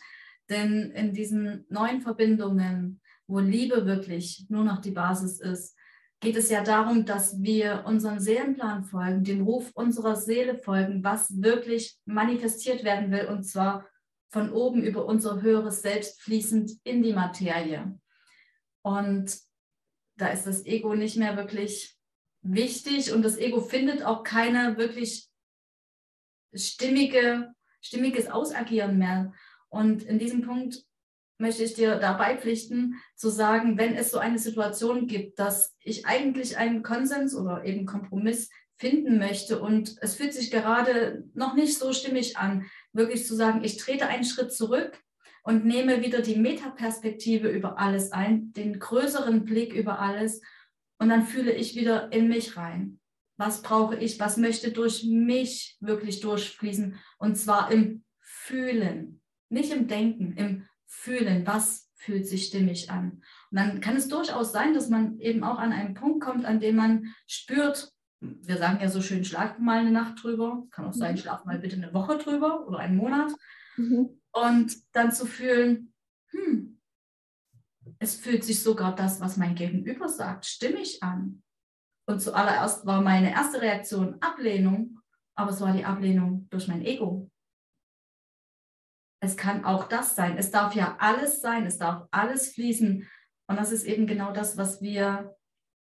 denn in diesen neuen Verbindungen, wo Liebe wirklich nur noch die Basis ist, geht es ja darum, dass wir unserem Seelenplan folgen, dem Ruf unserer Seele folgen, was wirklich manifestiert werden will, und zwar von oben über unser höheres Selbst fließend in die Materie. Und da ist das Ego nicht mehr wirklich wichtig und das Ego findet auch keine wirklich stimmige, stimmiges Ausagieren mehr. Und in diesem Punkt möchte ich dir dabei pflichten, zu sagen, wenn es so eine Situation gibt, dass ich eigentlich einen Konsens oder eben Kompromiss finden möchte und es fühlt sich gerade noch nicht so stimmig an, wirklich zu sagen, ich trete einen Schritt zurück und nehme wieder die Metaperspektive über alles ein, den größeren Blick über alles und dann fühle ich wieder in mich rein. Was brauche ich? Was möchte durch mich wirklich durchfließen? Und zwar im Fühlen, nicht im Denken, im fühlen, was fühlt sich stimmig an. Und dann kann es durchaus sein, dass man eben auch an einen Punkt kommt, an dem man spürt, wir sagen ja so schön, schlag mal eine Nacht drüber, kann auch sein, mhm. schlaf mal bitte eine Woche drüber oder einen Monat. Mhm. Und dann zu fühlen, hm, es fühlt sich sogar das, was mein Gegenüber sagt, stimmig an. Und zuallererst war meine erste Reaktion Ablehnung, aber es war die Ablehnung durch mein Ego. Es kann auch das sein. Es darf ja alles sein. Es darf alles fließen. Und das ist eben genau das, was wir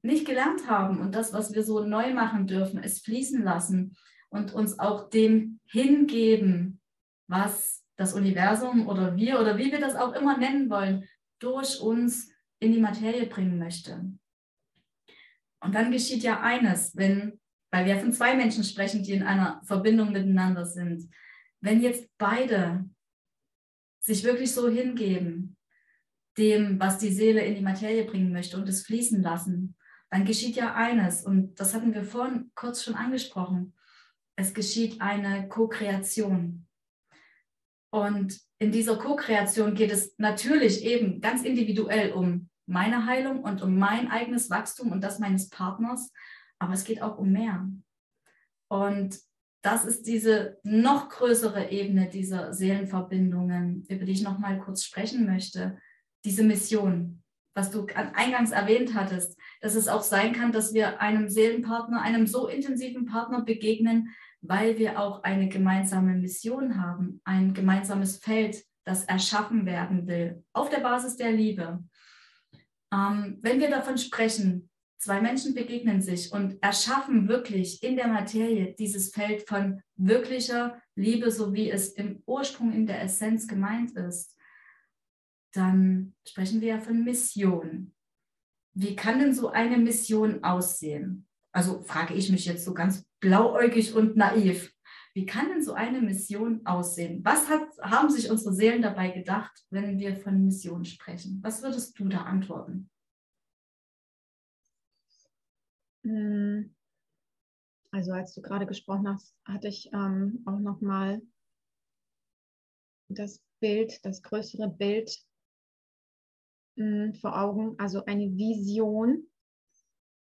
nicht gelernt haben und das, was wir so neu machen dürfen, es fließen lassen und uns auch dem hingeben, was das Universum oder wir oder wie wir das auch immer nennen wollen, durch uns in die Materie bringen möchte. Und dann geschieht ja eines, wenn, weil wir von zwei Menschen sprechen, die in einer Verbindung miteinander sind, wenn jetzt beide sich wirklich so hingeben, dem, was die Seele in die Materie bringen möchte und es fließen lassen, dann geschieht ja eines, und das hatten wir vorhin kurz schon angesprochen, es geschieht eine Co-Kreation. Und in dieser Co-Kreation geht es natürlich eben ganz individuell um meine Heilung und um mein eigenes Wachstum und das meines Partners, aber es geht auch um mehr. Und das ist diese noch größere Ebene dieser Seelenverbindungen, über die ich noch mal kurz sprechen möchte. Diese Mission, was du eingangs erwähnt hattest, dass es auch sein kann, dass wir einem Seelenpartner, einem so intensiven Partner begegnen, weil wir auch eine gemeinsame Mission haben, ein gemeinsames Feld, das erschaffen werden will, auf der Basis der Liebe. Ähm, wenn wir davon sprechen, Zwei Menschen begegnen sich und erschaffen wirklich in der Materie dieses Feld von wirklicher Liebe, so wie es im Ursprung in der Essenz gemeint ist. Dann sprechen wir ja von Mission. Wie kann denn so eine Mission aussehen? Also frage ich mich jetzt so ganz blauäugig und naiv. Wie kann denn so eine Mission aussehen? Was hat, haben sich unsere Seelen dabei gedacht, wenn wir von Mission sprechen? Was würdest du da antworten? Hm. Also als du gerade gesprochen hast, hatte ich ähm, auch nochmal das Bild, das größere Bild mh, hm, vor Augen, also eine Vision,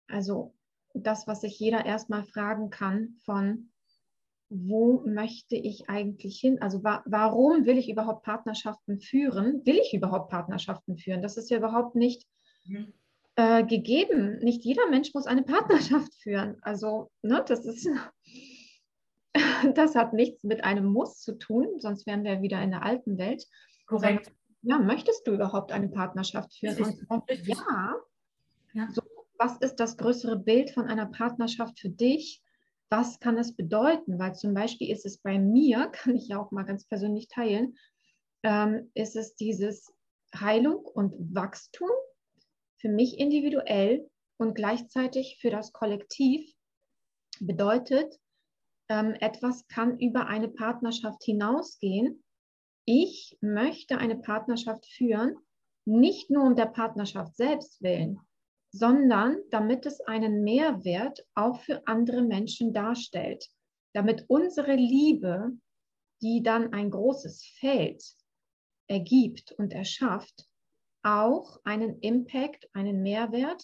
also das, was sich jeder erstmal fragen kann von, wo möchte ich eigentlich hin? Also wa warum will ich überhaupt Partnerschaften führen? Will ich überhaupt Partnerschaften führen? Das ist ja überhaupt nicht mhm äh, gegeben. Nicht jeder Mensch muss eine Partnerschaft führen. Also, ne, das ist, das hat nichts mit einem Muss zu tun, sonst wären wir wieder in der alten Welt. Korrekt. ja, möchtest du überhaupt eine Partnerschaft führen? Und, ja, ja. So, was ist das größere Bild von einer Partnerschaft für dich? Was kann es bedeuten? Weil zum Beispiel ist es bei mir, kann ich ja auch mal ganz persönlich teilen, ähm, ist es dieses Heilung und Wachstum für mich individuell und gleichzeitig für das Kollektiv bedeutet, ähm, etwas kann über eine Partnerschaft hinausgehen. Ich möchte eine Partnerschaft führen, nicht nur um der Partnerschaft selbst willen, sondern damit es einen Mehrwert auch für andere Menschen darstellt, damit unsere Liebe, die dann ein großes Feld ergibt und erschafft, auch einen Impact, einen Mehrwert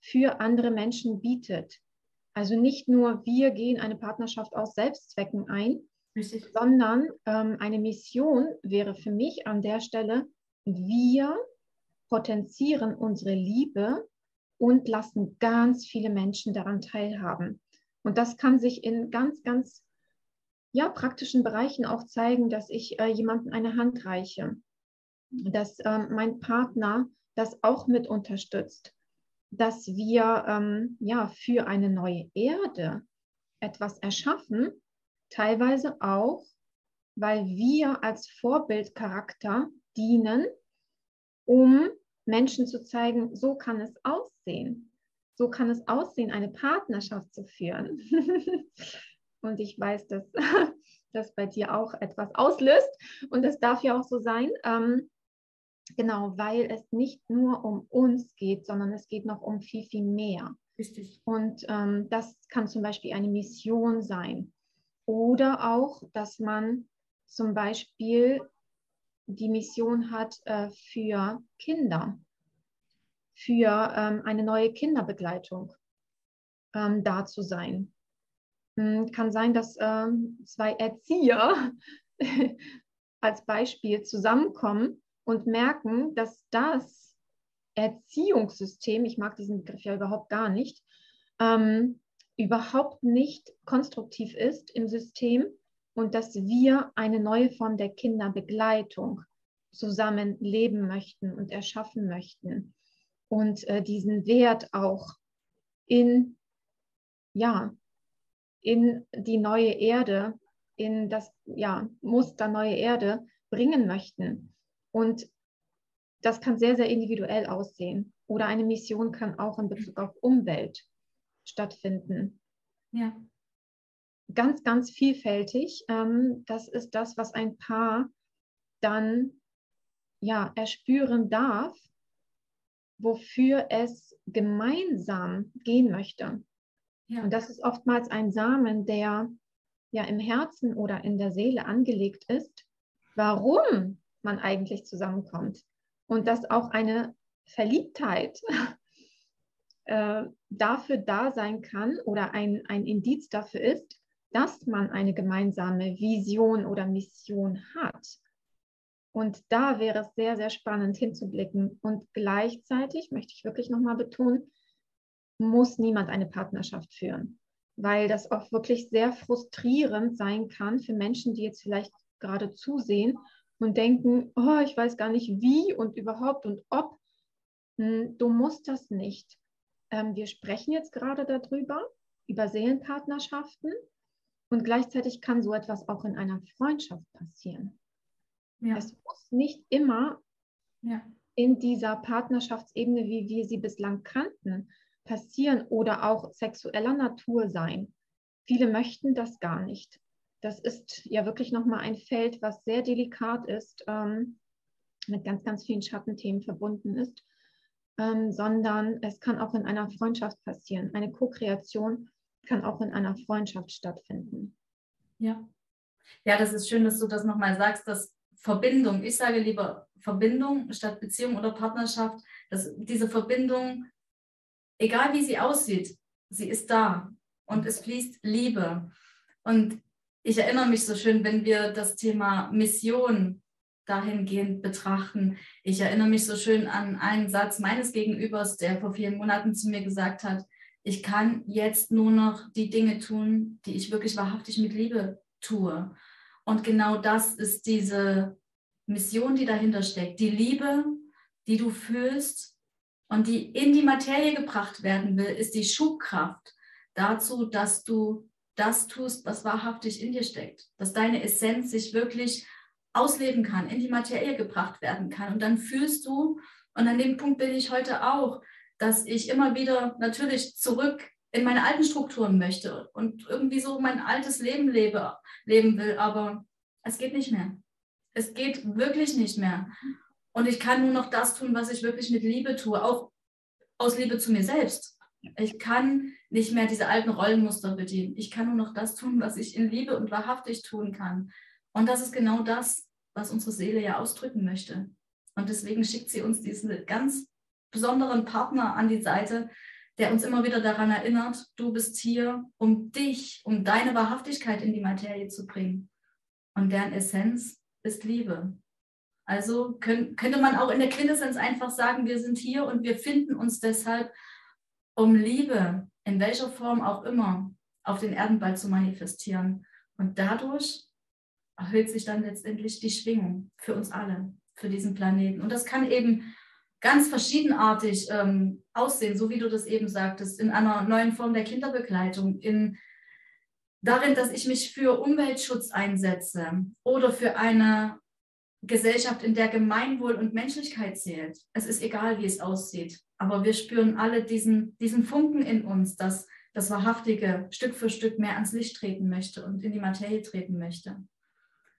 für andere Menschen bietet. Also nicht nur wir gehen eine Partnerschaft aus Selbstzwecken ein, Richtig. sondern ähm, eine Mission wäre für mich an der Stelle, wir potenzieren unsere Liebe und lassen ganz viele Menschen daran teilhaben. Und das kann sich in ganz, ganz ja, praktischen Bereichen auch zeigen, dass ich äh, jemandem eine Hand reiche, dass äh, mein Partner das auch mit unterstützt, dass wir ähm, ja für eine neue Erde etwas erschaffen, teilweise auch, weil wir als Vorbildcharakter dienen, um Menschen zu zeigen, so kann es aussehen. So kann es aussehen, eine Partnerschaft zu führen. und ich weiß, dass das bei dir auch etwas auslöst. Und das darf ja auch so sein. Ähm, genau, weil es nicht nur um uns geht, sondern es geht noch um viel, viel mehr. Richtig. Und ähm, das kann zum Beispiel eine Mission sein. Oder auch, dass man zum Beispiel die Mission hat äh, für Kinder, für ähm, eine neue Kinderbegleitung ähm, da zu sein. Hm, kann sein, dass ähm, zwei Erzieher als Beispiel zusammenkommen und merken, dass das Erziehungssystem, ich mag diesen Begriff ja überhaupt gar nicht, ähm, überhaupt nicht konstruktiv ist im System und dass wir eine neue Form der Kinderbegleitung zusammen leben möchten und erschaffen möchten und äh, diesen Wert auch in ja in die neue Erde in das ja Muster neue Erde bringen möchten. Und das kann sehr sehr individuell aussehen. Oder eine Mission kann auch in Bezug auf Umwelt stattfinden. Ja ganz, ganz vielfältig. Ähm, das ist das, was ein Paar dann ja erspüren darf, wofür es gemeinsam gehen möchte. Ja. Und das ist oftmals ein Samen, der ja im Herzen oder in der Seele angelegt ist, warum man eigentlich zusammenkommt. Und dass auch eine Verliebtheit äh, dafür da sein kann oder ein, ein Indiz dafür ist, dass man eine gemeinsame Vision oder Mission hat. Und da wäre es sehr, sehr spannend hinzublicken. Und gleichzeitig möchte ich wirklich nochmal betonen, muss niemand eine Partnerschaft führen, weil das auch wirklich sehr frustrierend sein kann für Menschen, die jetzt vielleicht gerade zusehen und denken, oh, ich weiß gar nicht wie und überhaupt und ob. Hm, du musst das nicht. Ähm, wir sprechen jetzt gerade darüber, über Seelenpartnerschaften. Und gleichzeitig kann so etwas auch in einer Freundschaft passieren. Ja. Es muss nicht immer ja. in dieser Partnerschaftsebene, wie wir sie bislang kannten, passieren oder auch sexueller Natur sein. Viele möchten das gar nicht. Das ist ja wirklich nochmal ein Feld, was sehr delikat ist, ähm, mit ganz, ganz vielen Schattenthemen verbunden ist, ähm, sondern es kann auch in einer Freundschaft passieren. Eine Co-Kreation kann auch in einer Freundschaft stattfinden. Ja. Ja, das ist schön, dass du das nochmal sagst, dass Verbindung, ich sage lieber Verbindung statt Beziehung oder Partnerschaft, dass diese Verbindung, egal wie sie aussieht, sie ist da und es fließt Liebe. Und ich erinnere mich so schön, wenn wir das Thema Mission dahingehend betrachten. Ich erinnere mich so schön an einen Satz meines Gegenübers, der vor vielen Monaten zu mir gesagt hat, ich kann jetzt nur noch die Dinge tun, die ich wirklich wahrhaftig mit Liebe tue. Und genau das ist diese Mission, die dahinter steckt. Die Liebe, die du fühlst und die in die Materie gebracht werden will, ist die Schubkraft dazu, dass du das tust, was wahrhaftig in dir steckt. Dass deine Essenz sich wirklich ausleben kann, in die Materie gebracht werden kann. Und dann fühlst du, und an dem Punkt bin ich heute auch, dass ich immer wieder natürlich zurück in meine alten Strukturen möchte und irgendwie so mein altes Leben lebe, leben will, aber es geht nicht mehr. Es geht wirklich nicht mehr. Und ich kann nur noch das tun, was ich wirklich mit Liebe tue, auch aus Liebe zu mir selbst. Ich kann nicht mehr diese alten Rollenmuster bedienen. Ich kann nur noch das tun, was ich in Liebe und wahrhaftig tun kann. Und das ist genau das, was unsere Seele ja ausdrücken möchte. Und deswegen schickt sie uns diese ganz besonderen Partner an die Seite, der uns immer wieder daran erinnert, du bist hier, um dich, um deine Wahrhaftigkeit in die Materie zu bringen. Und deren Essenz ist Liebe. Also könnte man auch in der Quintessenz einfach sagen, wir sind hier und wir finden uns deshalb, um Liebe in welcher Form auch immer auf den Erdenball zu manifestieren. Und dadurch erhöht sich dann letztendlich die Schwingung für uns alle, für diesen Planeten. Und das kann eben ganz verschiedenartig ähm, aussehen, so wie du das eben sagtest, in einer neuen Form der Kinderbegleitung, in darin, dass ich mich für Umweltschutz einsetze oder für eine Gesellschaft, in der Gemeinwohl und Menschlichkeit zählt. Es ist egal, wie es aussieht, aber wir spüren alle diesen, diesen Funken in uns, dass das Wahrhaftige Stück für Stück mehr ans Licht treten möchte und in die Materie treten möchte.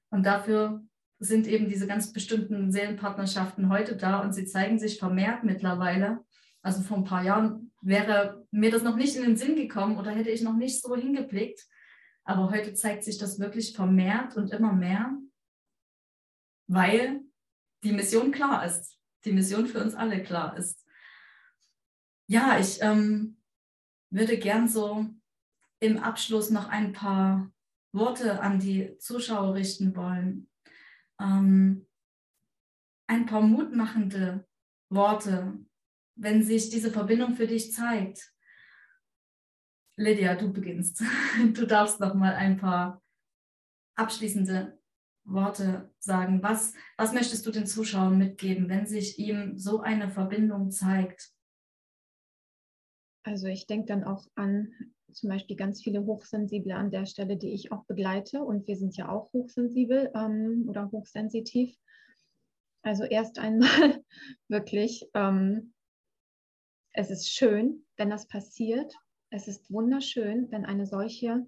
Und dafür sind eben diese ganz bestimmten Seelenpartnerschaften heute da und sie zeigen sich vermehrt mittlerweile. Also vor ein paar Jahren wäre mir das noch nicht in den Sinn gekommen oder hätte ich noch nicht so hingeblickt. Aber heute zeigt sich das wirklich vermehrt und immer mehr, weil die Mission klar ist, die Mission für uns alle klar ist. Ja, ich ähm, würde gern so im Abschluss noch ein paar Worte an die Zuschauer richten wollen. Ähm, ein paar mutmachende Worte, wenn sich diese Verbindung für dich zeigt. Lydia, du beginnst. Du darfst noch mal ein paar abschließende Worte sagen. Was, was möchtest du den Zuschauern mitgeben, wenn sich ihm so eine Verbindung zeigt? Also ich denke dann auch an zum Beispiel ganz viele Hochsensible an der Stelle, die ich auch begleite. Und wir sind ja auch hochsensibel ähm, oder hochsensitiv. Also erst einmal wirklich, ähm, es ist schön, wenn das passiert. Es ist wunderschön, wenn eine solche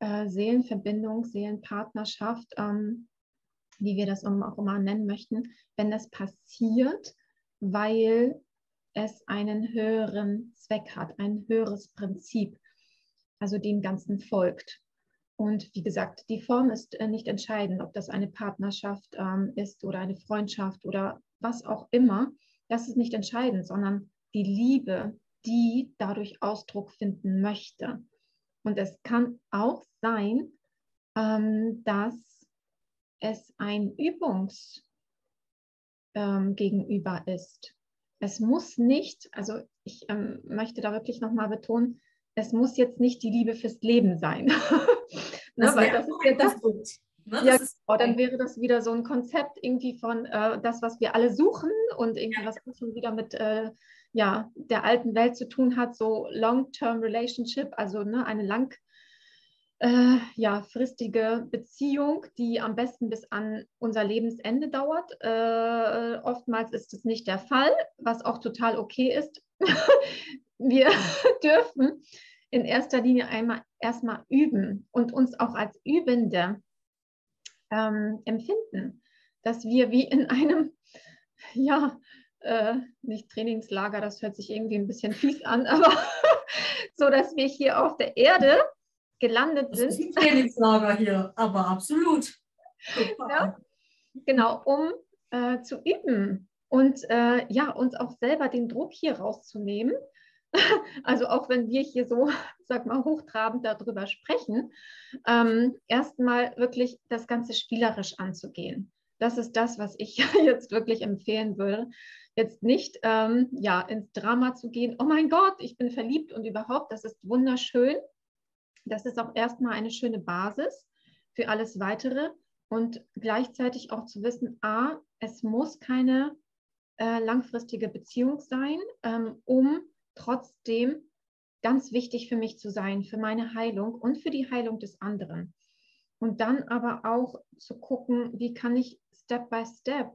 äh, Seelenverbindung, Seelenpartnerschaft, ähm, wie wir das auch immer nennen möchten, wenn das passiert, weil es einen höheren Zweck hat, ein höheres Prinzip also dem Ganzen folgt. Und wie gesagt, die Form ist äh, nicht entscheidend, ob das eine Partnerschaft ähm, ist oder eine Freundschaft oder was auch immer. Das ist nicht entscheidend, sondern die Liebe, die dadurch Ausdruck finden möchte. Und es kann auch sein, ähm, dass es ein Übungs ähm, ist. Es muss nicht, also ich ähm, möchte da wirklich nochmal betonen, es muss jetzt nicht die Liebe fürs Leben sein. ne, weil das ist ja das. Ne? Ja, genau, dann wäre das wieder so ein Konzept irgendwie von äh, das, was wir alle suchen und irgendwie ja. was schon wieder mit äh, ja, der alten Welt zu tun hat, so Long-Term Relationship, also ne, eine lang äh, ja, fristige Beziehung, die am besten bis an unser Lebensende dauert. Äh, oftmals ist es nicht der Fall, was auch total okay ist. wir dürfen in erster Linie einmal erstmal üben und uns auch als Übende ähm, empfinden, dass wir wie in einem, ja, äh, nicht Trainingslager, das hört sich irgendwie ein bisschen fies an, aber so, dass wir hier auf der Erde gelandet sind. Das ist ein Trainingslager hier, aber absolut. Ja, genau, um äh, zu üben und äh, ja, uns auch selber den Druck hier rauszunehmen also auch wenn wir hier so, sag mal, hochtrabend darüber sprechen, ähm, erstmal wirklich das Ganze spielerisch anzugehen. Das ist das, was ich jetzt wirklich empfehlen würde. Jetzt nicht ähm, ja, ins Drama zu gehen, oh mein Gott, ich bin verliebt und überhaupt, das ist wunderschön. Das ist auch erstmal eine schöne Basis für alles Weitere und gleichzeitig auch zu wissen, a, es muss keine äh, langfristige Beziehung sein, ähm, um trotzdem ganz wichtig für mich zu sein, für meine Heilung und für die Heilung des anderen. Und dann aber auch zu gucken, wie kann ich Step by Step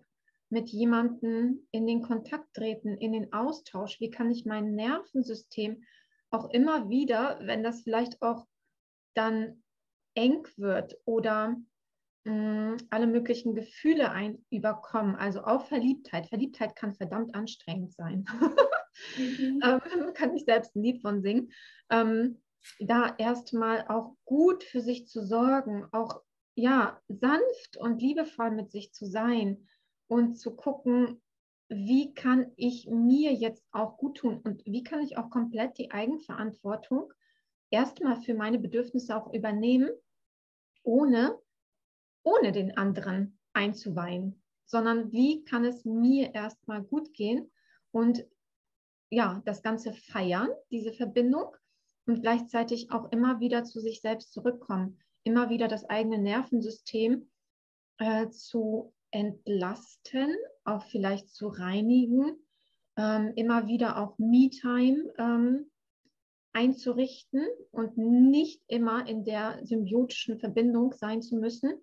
mit jemandem in den Kontakt treten, in den Austausch, wie kann ich mein Nervensystem auch immer wieder, wenn das vielleicht auch dann eng wird oder mh, mm, alle möglichen Gefühle ein überkommen, also auch Verliebtheit. Verliebtheit kann verdammt anstrengend sein. Mhm. ähm, kann ich selbst ein Lied von singen. Ähm, da erstmal auch gut für sich zu sorgen, auch ja, sanft und liebevoll mit sich zu sein und zu gucken, wie kann ich mir jetzt auch gut tun und wie kann ich auch komplett die Eigenverantwortung erstmal für meine Bedürfnisse auch übernehmen, ohne, ohne den anderen einzuweihen, sondern wie kann es mir erstmal gut gehen und ja, das Ganze feiern, diese Verbindung und gleichzeitig auch immer wieder zu sich selbst zurückkommen, immer wieder das eigene Nervensystem äh, zu entlasten, auch vielleicht zu reinigen, ähm, immer wieder auch Me-Time ähm, einzurichten und nicht immer in der symbiotischen Verbindung sein zu müssen.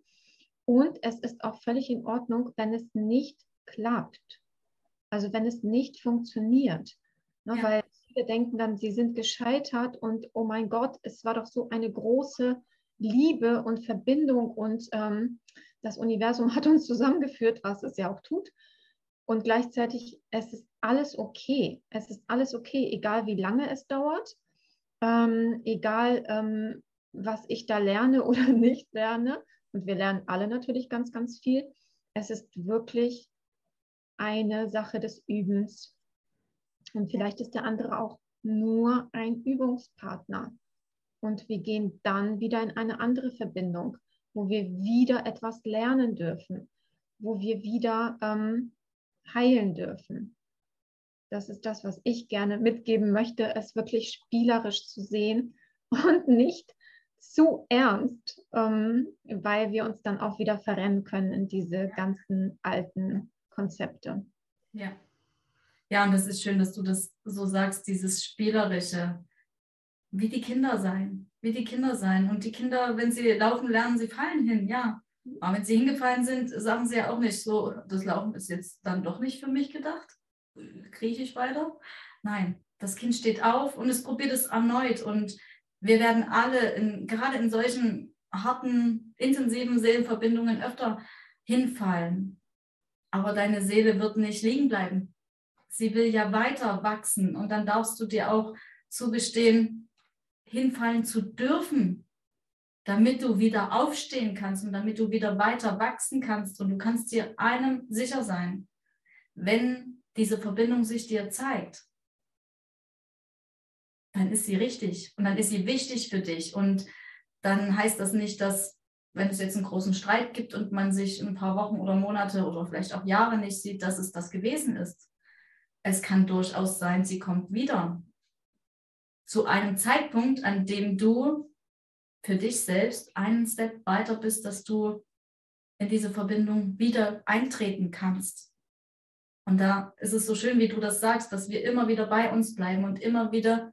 Und es ist auch völlig in Ordnung, wenn es nicht klappt. Also wenn es nicht funktioniert. Ne, ja. Weil viele denken dann, sie sind gescheitert und oh mein Gott, es war doch so eine große Liebe und Verbindung und ähm, das Universum hat uns zusammengeführt, was es ja auch tut. Und gleichzeitig, es ist alles okay. Es ist alles okay, egal wie lange es dauert, ähm, egal ähm, was ich da lerne oder nicht lerne. Und wir lernen alle natürlich ganz, ganz viel. Es ist wirklich eine Sache des Übens. Und vielleicht ist der andere auch nur ein Übungspartner. Und wir gehen dann wieder in eine andere Verbindung, wo wir wieder etwas lernen dürfen, wo wir wieder ähm, heilen dürfen. Das ist das, was ich gerne mitgeben möchte, es wirklich spielerisch zu sehen und nicht zu ernst, ähm, weil wir uns dann auch wieder verrennen können in diese ganzen alten Konzepte. Ja. Ja, und das ist schön, dass du das so sagst, dieses Spielerische. Wie die Kinder sein, wie die Kinder sein. Und die Kinder, wenn sie laufen lernen, sie fallen hin, ja. Aber wenn sie hingefallen sind, sagen sie ja auch nicht so, das Laufen ist jetzt dann doch nicht für mich gedacht. Kriege ich weiter? Nein, das Kind steht auf und es probiert es erneut. Und wir werden alle, in, gerade in solchen harten, intensiven Seelenverbindungen öfter hinfallen. Aber deine Seele wird nicht liegen bleiben. Sie will ja weiter wachsen und dann darfst du dir auch zugestehen, hinfallen zu dürfen, damit du wieder aufstehen kannst und damit du wieder weiter wachsen kannst. Und du kannst dir einem sicher sein, wenn diese Verbindung sich dir zeigt, dann ist sie richtig und dann ist sie wichtig für dich. Und dann heißt das nicht, dass wenn es jetzt einen großen Streit gibt und man sich ein paar Wochen oder Monate oder vielleicht auch Jahre nicht sieht, dass es das gewesen ist. Es kann durchaus sein, sie kommt wieder zu einem Zeitpunkt, an dem du für dich selbst einen Step weiter bist, dass du in diese Verbindung wieder eintreten kannst. Und da ist es so schön, wie du das sagst, dass wir immer wieder bei uns bleiben und immer wieder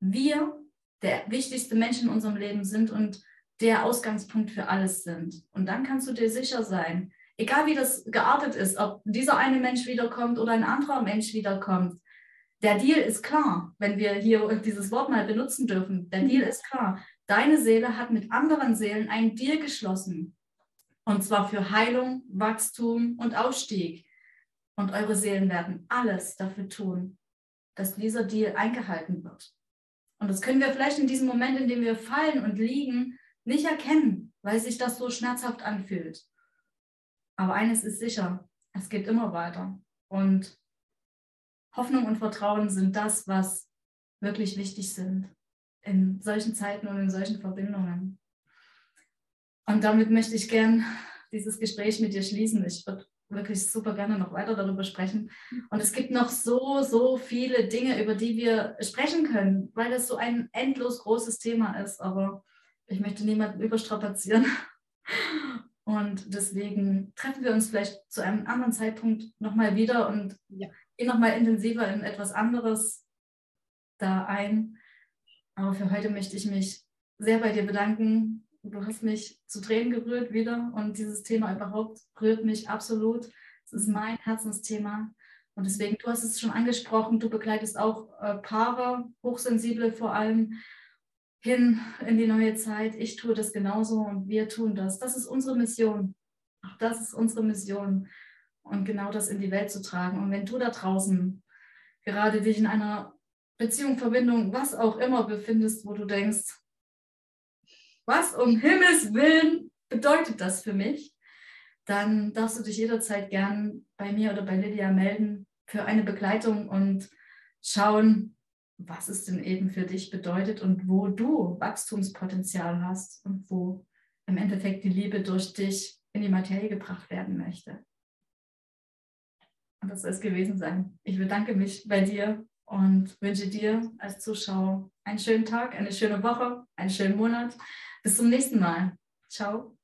wir der wichtigste Mensch in unserem Leben sind und der Ausgangspunkt für alles sind. Und dann kannst du dir sicher sein, egal wie das geartet ist, ob dieser eine Mensch wiederkommt oder ein anderer Mensch wiederkommt, der Deal ist klar, wenn wir hier dieses Wort mal benutzen dürfen. Der Deal ist klar. Deine Seele hat mit anderen Seelen einen Deal geschlossen. Und zwar für Heilung, Wachstum und Aufstieg. Und eure Seelen werden alles dafür tun, dass dieser Deal eingehalten wird. Und das können wir vielleicht in diesem Moment, in dem wir fallen und liegen, nicht erkennen, weil sich das so schmerzhaft anfühlt. Aber eines ist sicher, es geht immer weiter. Und Hoffnung und Vertrauen sind das, was wirklich wichtig sind in solchen Zeiten und in solchen Verbindungen. Und damit möchte ich gern dieses Gespräch mit dir schließen. Ich würde wirklich super gerne noch weiter darüber sprechen. Und es gibt noch so, so viele Dinge, über die wir sprechen können, weil das so ein endlos großes Thema ist. Aber ich möchte niemanden überstrapazieren. Und deswegen treffen wir uns vielleicht zu einem anderen Zeitpunkt nochmal wieder und ja. gehen nochmal intensiver in etwas anderes da ein. Aber für heute möchte ich mich sehr bei dir bedanken. Du hast mich zu Tränen gerührt wieder und dieses Thema überhaupt rührt mich absolut. Es ist mein Herzensthema. Und deswegen, du hast es schon angesprochen, du begleitest auch äh, Paare, Hochsensible vor allem, hin in die neue Zeit. Ich tue das genauso und wir tun das. Das ist unsere Mission. Auch das ist unsere Mission. Und genau das in die Welt zu tragen. Und wenn du da draußen gerade dich in einer Beziehung, Verbindung, was auch immer befindest, wo du denkst, was um Himmels Willen bedeutet das für mich, dann darfst du dich jederzeit gern bei mir oder bei Lydia melden für eine Begleitung und schauen, was es denn eben für dich bedeutet und wo du Wachstumspotenzial hast und wo im Endeffekt die Liebe durch dich in die Materie gebracht werden möchte. Und das soll es gewesen sein. Ich bedanke mich bei dir und wünsche dir als Zuschauer einen schönen Tag, eine schöne Woche, einen schönen Monat. Bis zum nächsten Mal. Ciao.